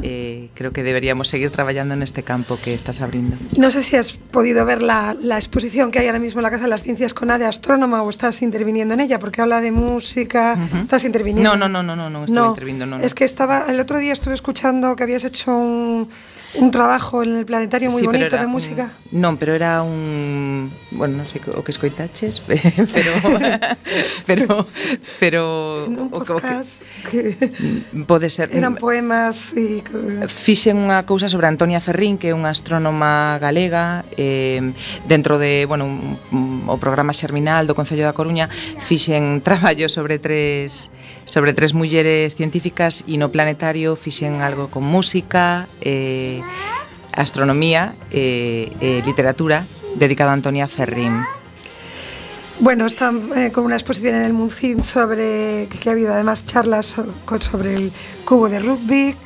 Eh, creo que deberíamos seguir traballando neste campo que estás abrindo. Non sei sé si se has podido ver la, la exposición que hai ahora mismo en la Casa de las Ciencias con A de Astrónoma ou estás interviniendo en ella, porque habla de música, uh -huh. estás interviniendo. No, no, no, no, no, no estoy interviniendo, no, no. Es que estaba, el otro día estuve escuchando que habías hecho un, un trabajo en el planetario moi sí, bonito de música. Un, non, pero era un, bueno, non sei o que escoitaches, pero pero pero un podcast o que, que pode ser eran poemas e que... fixen unha cousa sobre Antonia Ferrín, que é unha astrónoma galega, eh, dentro de, bueno, un, un, o programa Xerminal do Concello da Coruña, fixen traballo sobre tres sobre tres mulleres científicas e no planetario fixen algo con música, eh astronomía eh, eh, literatura dedicado a Antonia Ferrín. Bueno, están eh, con una exposición en el Muncin sobre que ha habido además charlas sobre el cubo de rugby.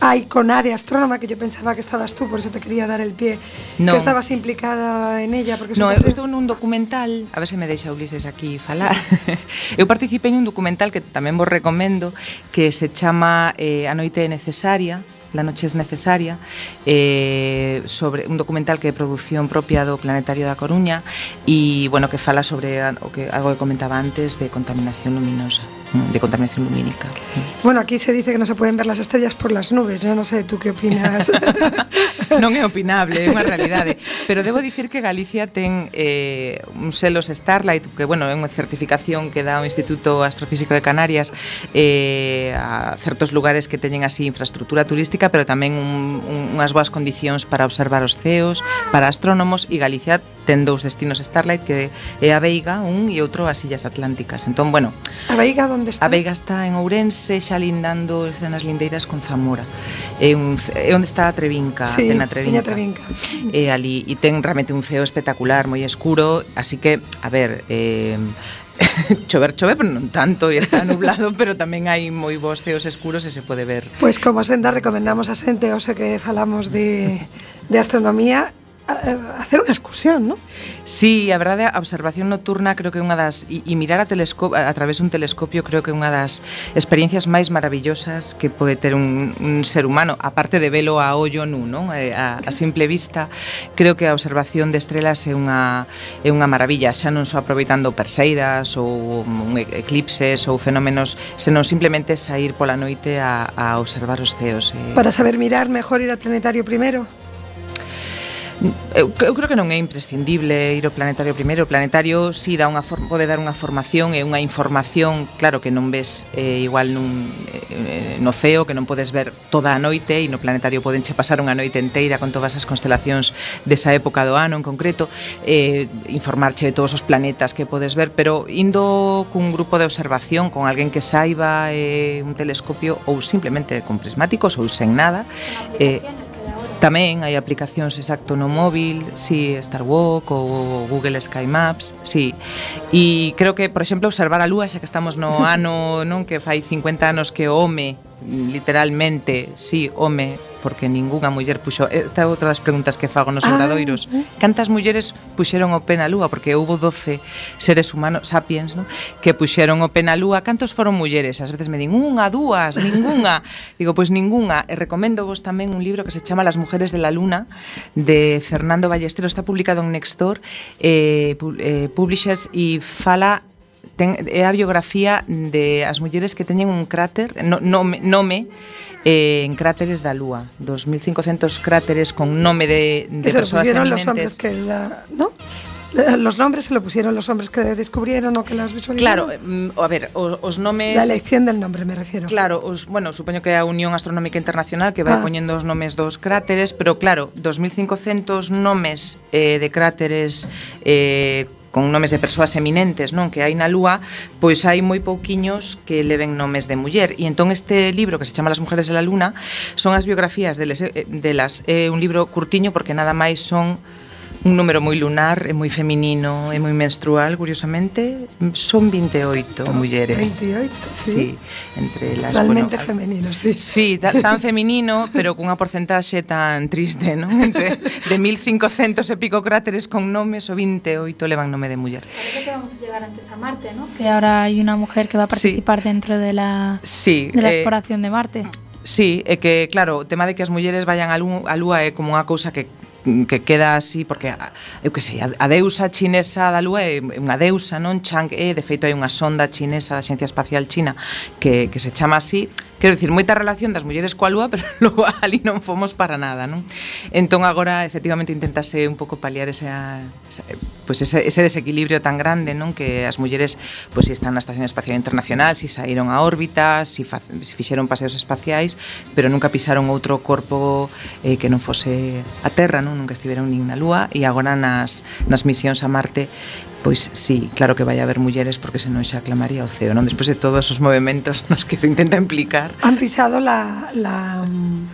Hay con área astrónoma, que yo pensaba que estabas tú, por eso te quería dar el pie, No. que estabas implicada en ella. Porque No, eu estou nun documental, a ver se me deixa Ulises aquí falar. eu participei nun documental que tamén vos recomendo, que se chama eh, A noite é necesaria, La noche es necesaria, eh, sobre un documental que é produción propia do Planetario da Coruña e bueno, que fala sobre o que algo que comentaba antes de contaminación luminosa, Mm, de contaminación lumínica. Mm. Bueno, aquí se dice que non se poden ver las estrellas por las nubes, eu non sei tú que opinas. non é opinable, é unha realidade, pero debo dicir que Galicia ten eh, un selos Starlight, que bueno, é unha certificación que dá o Instituto Astrofísico de Canarias eh, a certos lugares que teñen así infraestructura turística, pero tamén un, un, unhas boas condicións para observar os ceos, para astrónomos e Galicia ten dous destinos Starlight que é a Veiga, un e outro as Illas Atlánticas. Entón, bueno, a Veiga onde está? A Veiga está en Ourense, xa lindando nas lindeiras con Zamora. É, un, é onde está a Trevinca, sí, ten a Trevinca. Trevinca. É ali, e ten realmente un ceo espectacular, moi escuro, así que, a ver, eh, chover chove, pero non tanto e está nublado, pero tamén hai moi bons ceos escuros e se pode ver. Pois pues como senda recomendamos a xente, ose que falamos de, de astronomía, a, a hacer unha excursión, non? Sí, a verdade, a observación nocturna creo que é unha das e, e mirar a telescopio a través dun telescopio creo que é unha das experiencias máis maravillosas que pode ter un, un ser humano, aparte de velo a ollo nu, non? A, a simple vista, creo que a observación de estrelas é unha é unha maravilla, xa non só aproveitando perseidas ou eclipses ou fenómenos, senón simplemente sair pola noite a, a observar os ceos. Eh. Para saber mirar, mejor ir ao planetario primeiro. Eu, eu creo que non é imprescindible ir ao planetario primeiro. O planetario si sí, dá unha pode dar unha formación e unha información, claro que non ves eh, igual nun eh, no ceo que non podes ver toda a noite e no planetario podenche pasar unha noite enteira con todas as constelacións desa época do ano en concreto, eh, informarche de todos os planetas que podes ver, pero indo cun grupo de observación, con alguén que saiba eh, un telescopio ou simplemente con prismáticos ou sen nada, eh, Tamén hai aplicacións exacto no móvil, si Star Walk ou Google Sky Maps, si. E creo que, por exemplo, observar a lúa, xa que estamos no ano, non que fai 50 anos que o home literalmente, sí, home, porque ningunha muller puxo... Esta é outra das preguntas que fago nos ah. obradoiros. Ah, eh. Cantas mulleres puxeron o pé na lúa? Porque houve 12 seres humanos, sapiens, no? que puxeron o pé na lúa. Cantos foron mulleres? Ás veces me din, unha, dúas, ningunha. Digo, pois pues, ningunha. E recomendo vos tamén un libro que se chama Las mujeres de la luna, de Fernando Ballesteros. Está publicado en Nextdoor, eh, eh, Publishers, e fala ten, é a biografía de as mulleres que teñen un cráter, no, nome, nome eh, en cráteres da Lúa, 2500 cráteres con nome de, de que persoas eminentes. los hombres que la, ¿no? Eh, los nombres se lo pusieron los hombres que descubrieron o que las visualizaron. Claro, mm, a ver, os, os nomes... La elección del nombre, me refiero. Claro, os, bueno, supoño que a Unión Astronómica Internacional que vai ah. poñendo os nomes dos cráteres, pero claro, 2500 nomes eh, de cráteres eh, con nomes de persoas eminentes non que hai na Lúa, pois hai moi pouquiños que leven nomes de muller. E entón este libro que se chama Las mujeres de la luna son as biografías deles, eh, delas. É un libro curtiño porque nada máis son un número moi lunar, é moi feminino, é moi menstrual, curiosamente, son 28 mulleres. 28, sí. sí entre las, Totalmente bueno, femenino, sí. Sí, tan feminino, pero cunha porcentaxe tan triste, non? Entre, de 1500 e pico cráteres con nomes, o 28 levan nome de muller. Parece que vamos a llegar antes a Marte, ¿no? Que ahora hai unha mujer que va a participar sí. dentro de la, sí, de la eh, exploración eh, de Marte. Sí, é que, claro, o tema de que as mulleres vayan á lúa é como unha cousa que que queda así porque eu que sei, a deusa chinesa da lúa é unha deusa, non? Chang-e, de feito hai unha sonda chinesa da Xencia Espacial China que, que se chama así Quero dicir, moita relación das mulleres coa lúa, pero logo ali non fomos para nada, non? Entón agora efectivamente intentase un pouco paliar esa, pues ese, ese desequilibrio tan grande, non? Que as mulleres pois pues, si están na Estación Espacial Internacional, si saíron á órbita, si, fa, si fixeron paseos espaciais, pero nunca pisaron outro corpo eh, que non fose a Terra, non? Nunca estiveron nin na lúa e agora nas nas misións a Marte Pois sí, claro que vai haber mulleres porque senón xa clamaría o ceo, non? Despois de todos os movimentos nos que se intenta implicar. Han pisado la, la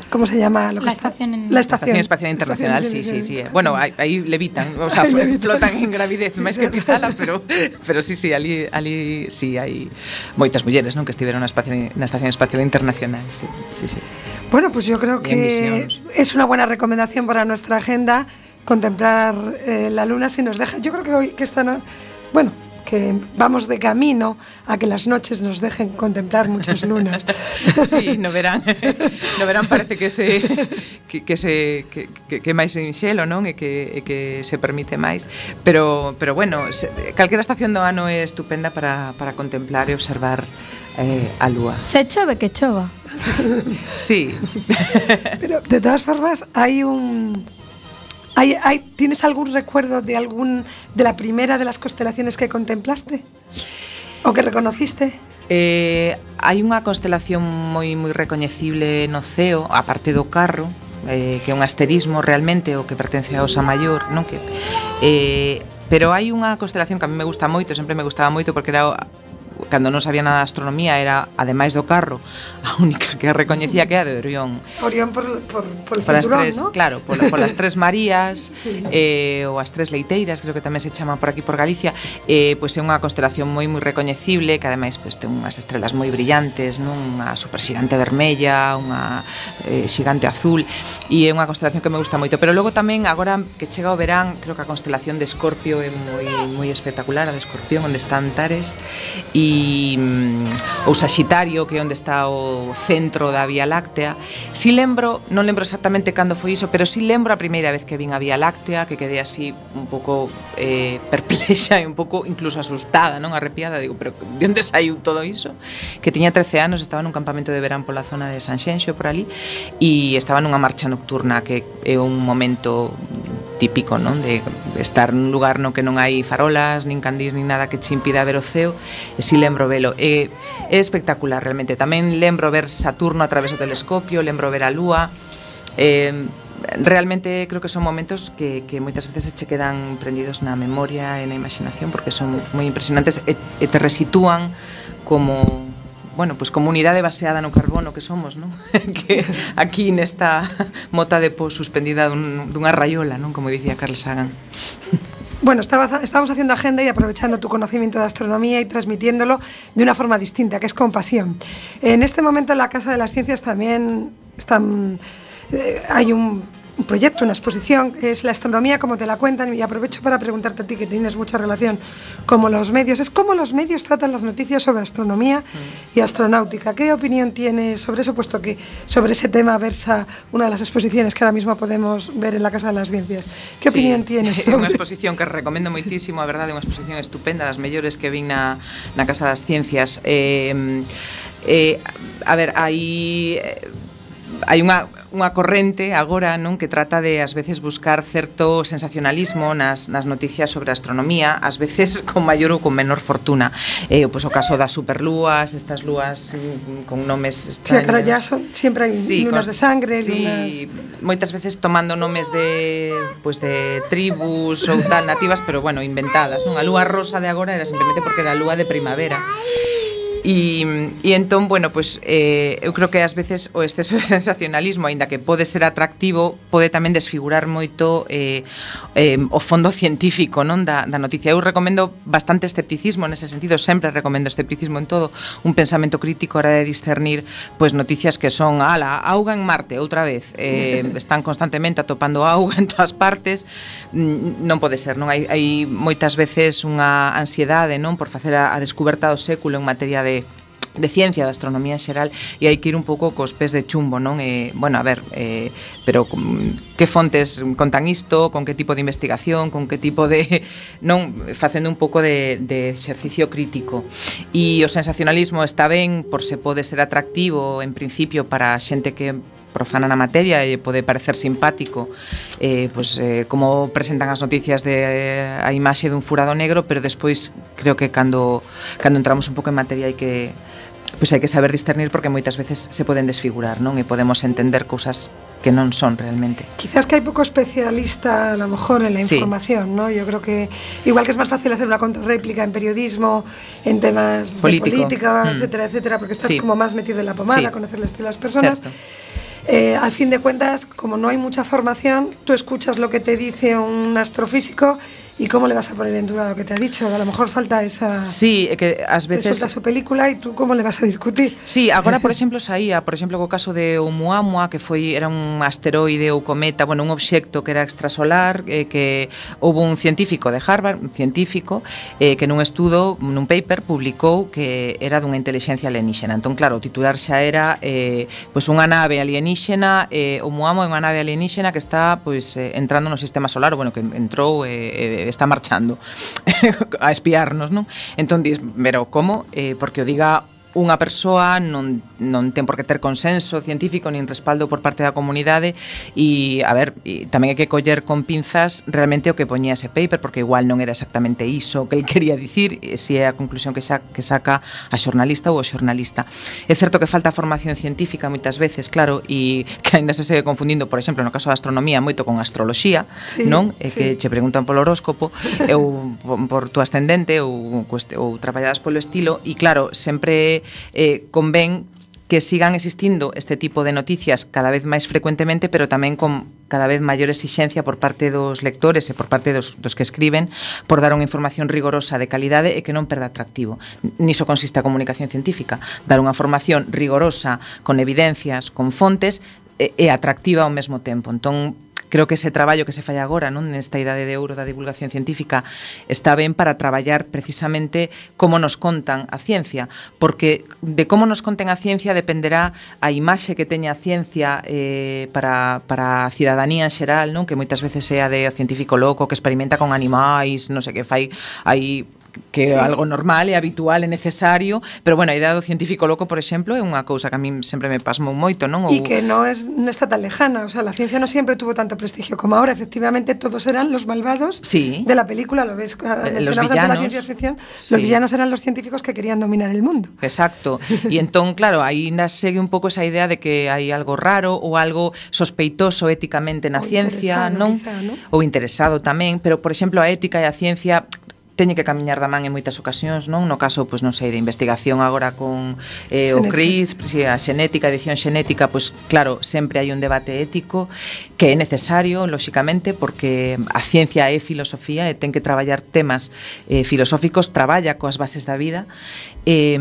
¿cómo se llama? Lo que la, está? estación en... la estación. estación espacial internacional, sí, sí, sí. Bueno, aí levitan, o sea, flotan en gravidez máis que pisala, pero pero sí, sí, ali ali sí hai moitas mulleres, non, que estiveron na, espacio, na estación espacial internacional, sí, sí, sí. Bueno, pues yo creo que es una buena recomendación para nuestra agenda contemplar eh, la luna si nos deja. Yo creo que hoy que están, bueno, que vamos de camino a que las noches nos dejen contemplar muchas lunas. Sí, no verán, no verán parece que se que, que se que, que, que máis en xelo, non? E que e que se permite máis, pero pero bueno, se, calquera estación do ano é estupenda para para contemplar e observar eh, a lúa. Se chove que chova. Sí. Pero de todas formas hai un ¿Hay, hay, tienes algún recuerdo de, algún, de la primera de las constelaciones que contemplaste? ¿O que reconociste? Eh, hai unha constelación moi moi recoñecible no ceo, a parte do carro, eh, que é un asterismo realmente o que pertence a Osa Maior, non que eh, pero hai unha constelación que a mí me gusta moito, sempre me gustaba moito porque era cando non sabía nada de astronomía era ademais do carro a única que recoñecía que era de Orión. Orión por por por polas cinturón, tres, ¿no? claro, por as tres Marías sí. eh ou as tres Leiteiras, creo que tamén se chama por aquí por Galicia, eh pois é unha constelación moi moi recoñecible que ademais pois ten unhas estrelas moi brillantes, non unha superxigante vermella, unha eh, xigante azul e é unha constelación que me gusta moito, pero logo tamén agora que chega o verán, creo que a constelación de Escorpio é moi moi espectacular, a de Escorpión onde está Antares e e ou Saxitario, que é onde está o centro da Vía Láctea. Si lembro, non lembro exactamente cando foi iso, pero si lembro a primeira vez que vin a Vía Láctea, que quedei así un pouco eh, perplexa e un pouco incluso asustada, non arrepiada, digo, pero de onde saiu todo iso? Que tiña 13 anos, estaba nun campamento de verán pola zona de Sanxenxo, por ali, e estaba nunha marcha nocturna, que é un momento típico, non? De estar nun lugar no que non hai farolas, nin candís, nin nada que che impida ver o ceo, e si lembro velo É, eh, é espectacular realmente tamén lembro ver Saturno a través do telescopio lembro ver a Lúa eh, realmente creo que son momentos que, que moitas veces se che quedan prendidos na memoria e na imaginación porque son moi impresionantes e, e te resitúan como bueno, pues comunidade baseada no carbono que somos, non? que aquí nesta mota de pó suspendida dun, dunha raiola, non? Como dicía Carl Sagan. Bueno, estaba, estamos haciendo agenda y aprovechando tu conocimiento de astronomía y transmitiéndolo de una forma distinta, que es con pasión. En este momento en la Casa de las Ciencias también están, eh, hay un un proyecto, una exposición, es la astronomía como te la cuentan y aprovecho para preguntarte a ti que tienes mucha relación como los medios, es cómo los medios tratan las noticias sobre astronomía y astronáutica. ¿Qué opinión tienes sobre eso, puesto que sobre ese tema versa una de las exposiciones que ahora mismo podemos ver en la Casa de las Ciencias? ¿Qué sí, opinión tienes? É unha exposición que recomendo moitísimo, a verdade, unha exposición estupenda, das mellores que vin na, na Casa das Ciencias. Eh, eh, a ver, hai hai unha unha corrente agora non que trata de ás veces buscar certo sensacionalismo nas, nas noticias sobre a astronomía, ás veces con maior ou con menor fortuna. Eh, pois o caso das superlúas, estas lúas mm, con nomes extraños. Sí, ya son, sempre hai sí, lunas de sangre, sí, lunas... moitas veces tomando nomes de pois pues de tribus ou tal nativas, pero bueno, inventadas, non? A lúa rosa de agora era simplemente porque era a lúa de primavera. E, e entón, bueno, pues, eh, eu creo que ás veces o exceso de sensacionalismo, aínda que pode ser atractivo, pode tamén desfigurar moito eh, eh, o fondo científico non da, da noticia. Eu recomendo bastante escepticismo nese sentido, sempre recomendo escepticismo en todo, un pensamento crítico a hora de discernir pues, noticias que son ala, auga en Marte, outra vez, eh, están constantemente atopando auga en todas partes, mm, non pode ser, non? Hai, hai moitas veces unha ansiedade non? Por facer a, a descoberta do século en materia de de de ciencia, de astronomía en xeral e hai que ir un pouco cos pés de chumbo, non? E, bueno, a ver, eh, pero com, que fontes contan isto, con que tipo de investigación, con que tipo de non facendo un pouco de de exercicio crítico. E o sensacionalismo está ben por se pode ser atractivo en principio para a xente que profana na materia e pode parecer simpático eh, pues, eh, como presentan as noticias de eh, a imaxe dun furado negro pero despois creo que cando, cando entramos un pouco en materia hai que pois hai que saber discernir porque moitas veces se poden desfigurar, non? E podemos entender cousas que non son realmente. Quizás que hai pouco especialista a lo mejor en la Sí. información, ¿no? Yo creo que igual que es más fácil hacer una contrarréplica en periodismo, en temas Político. de política, Mm. etcétera, etcétera, porque estás Sí. como más metido en la pomada, Sí. conocer el estilo de las personas. Certo. Eh, al fin de cuentas, como no hay mucha formación, tú escuchas lo que te dice un astrofísico ¿Y cómo le vas a poner en duda lo que te ha dicho? A lo mejor falta esa... Sí, eh, que ás veces... Te su película e tú como le vas a discutir? Sí, agora, por exemplo, saía, por exemplo, co caso de Oumuamua, que foi era un asteroide ou cometa, bueno, un obxecto que era extrasolar, eh, que houve un científico de Harvard, un científico, eh, que nun estudo, nun paper, publicou que era dunha inteligencia alienígena. Entón, claro, o titular xa era eh, pois unha nave alienígena, eh, Oumuamua é unha nave alienígena que está pois, eh, entrando no sistema solar, bueno, que entrou... Eh, eh está marchando a espiarnos, non? Entón, dis, pero como? Eh, porque o diga unha persoa non, non ten por que ter consenso científico nin respaldo por parte da comunidade e, a ver, e tamén hai que coller con pinzas realmente o que poñía ese paper porque igual non era exactamente iso que el quería dicir e se é a conclusión que, xa, que saca a xornalista ou o xornalista. É certo que falta formación científica moitas veces, claro, e que aínda se segue confundindo, por exemplo, no caso da astronomía moito con astroloxía, sí, non? E sí. que che preguntan polo horóscopo ou por, por tu ascendente ou, ou traballadas polo estilo e claro, sempre eh, convén que sigan existindo este tipo de noticias cada vez máis frecuentemente, pero tamén con cada vez maior exixencia por parte dos lectores e por parte dos, dos que escriben por dar unha información rigorosa de calidade e que non perda atractivo. Niso consiste a comunicación científica, dar unha formación rigorosa, con evidencias, con fontes e, e atractiva ao mesmo tempo. Entón, creo que ese traballo que se fai agora non nesta idade de ouro da divulgación científica está ben para traballar precisamente como nos contan a ciencia, porque de como nos conten a ciencia dependerá a imaxe que teña a ciencia eh, para, para a cidadanía en xeral, non que moitas veces é a de científico loco que experimenta con animais, non sei que fai aí que sí. algo normal e habitual e necesario, pero bueno, a idea do científico loco, por exemplo, é unha cousa que a min sempre me pasmou moito, non? Ou... E que non, es, non está tan lejana, o sea, la ciencia non sempre tuvo tanto prestigio como ahora, efectivamente todos eran los malvados sí. de la película, lo ves, eh, eh los villanos, la ciencia ficción, sí. los villanos eran los científicos que querían dominar el mundo. Exacto, e entón, claro, aí segue un pouco esa idea de que hai algo raro ou algo sospeitoso éticamente na o ciencia, non? Quizá, ¿no? Ou interesado tamén, pero por exemplo, a ética e a ciencia teñe que camiñar da man en moitas ocasións, non? No caso, pois non sei, de investigación agora con eh, Xenética. o CRISP, si a xenética, edición xenética, pois claro, sempre hai un debate ético que é necesario, lóxicamente, porque a ciencia é filosofía e ten que traballar temas eh, filosóficos, traballa coas bases da vida, eh,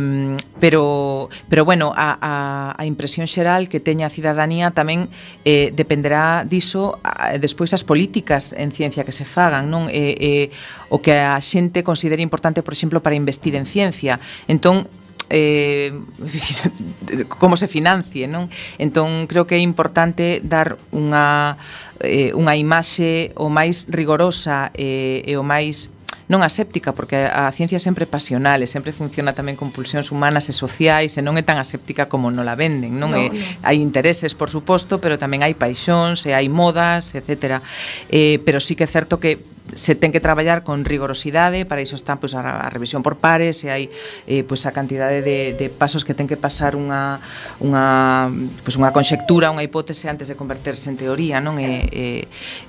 pero, pero bueno, a, a, a impresión xeral que teña a cidadanía tamén eh, dependerá diso a, despois as políticas en ciencia que se fagan, non? Eh, eh, o que a xente xente considera importante, por exemplo, para investir en ciencia. Entón, eh, como se financie, non? Entón creo que é importante dar unha eh, unha imaxe o máis rigorosa eh, e o máis non aséptica, porque a ciencia é sempre pasional e sempre funciona tamén con pulsións humanas e sociais e non é tan aséptica como non la venden, non? No, é, no. Hai intereses, por suposto, pero tamén hai paixóns e hai modas, etc. Eh, pero sí que é certo que se ten que traballar con rigorosidade, para iso están pois, a, a revisión por pares, e hai eh, pois, a cantidade de, de pasos que ten que pasar unha, unha, pois, unha conxectura, unha hipótese antes de converterse en teoría, non? E, e,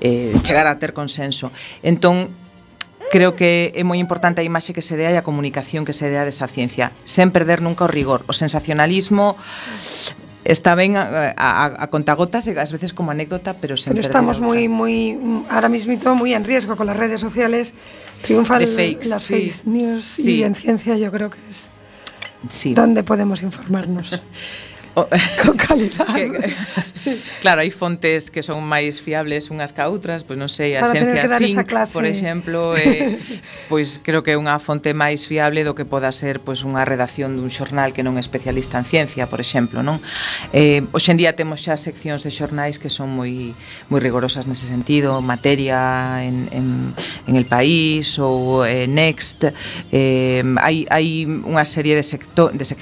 e chegar a ter consenso. Entón, creo que é moi importante a imaxe que se dea e a comunicación que se dea desa ciencia, sen perder nunca o rigor. O sensacionalismo está ben a, a, a contagotas e ás veces como anécdota, pero sen Pero estamos outra. muy, ahora mismo muy en riesgo con las redes sociales. Triunfan fakes, las sí. fake news Sí. y en ciencia yo creo que es Sí. donde podemos informarnos O, oh, eh. con calidade. claro, hai fontes que son máis fiables unhas ca outras, pois non sei, a Para Xencia por exemplo, eh, pois creo que é unha fonte máis fiable do que poda ser pois unha redacción dun xornal que non é especialista en ciencia, por exemplo, non? Eh, Hoxe en día temos xa seccións de xornais que son moi moi rigorosas nese sentido, materia en, en, en el país ou eh, Next, eh, hai, hai unha serie de, secto, de seccións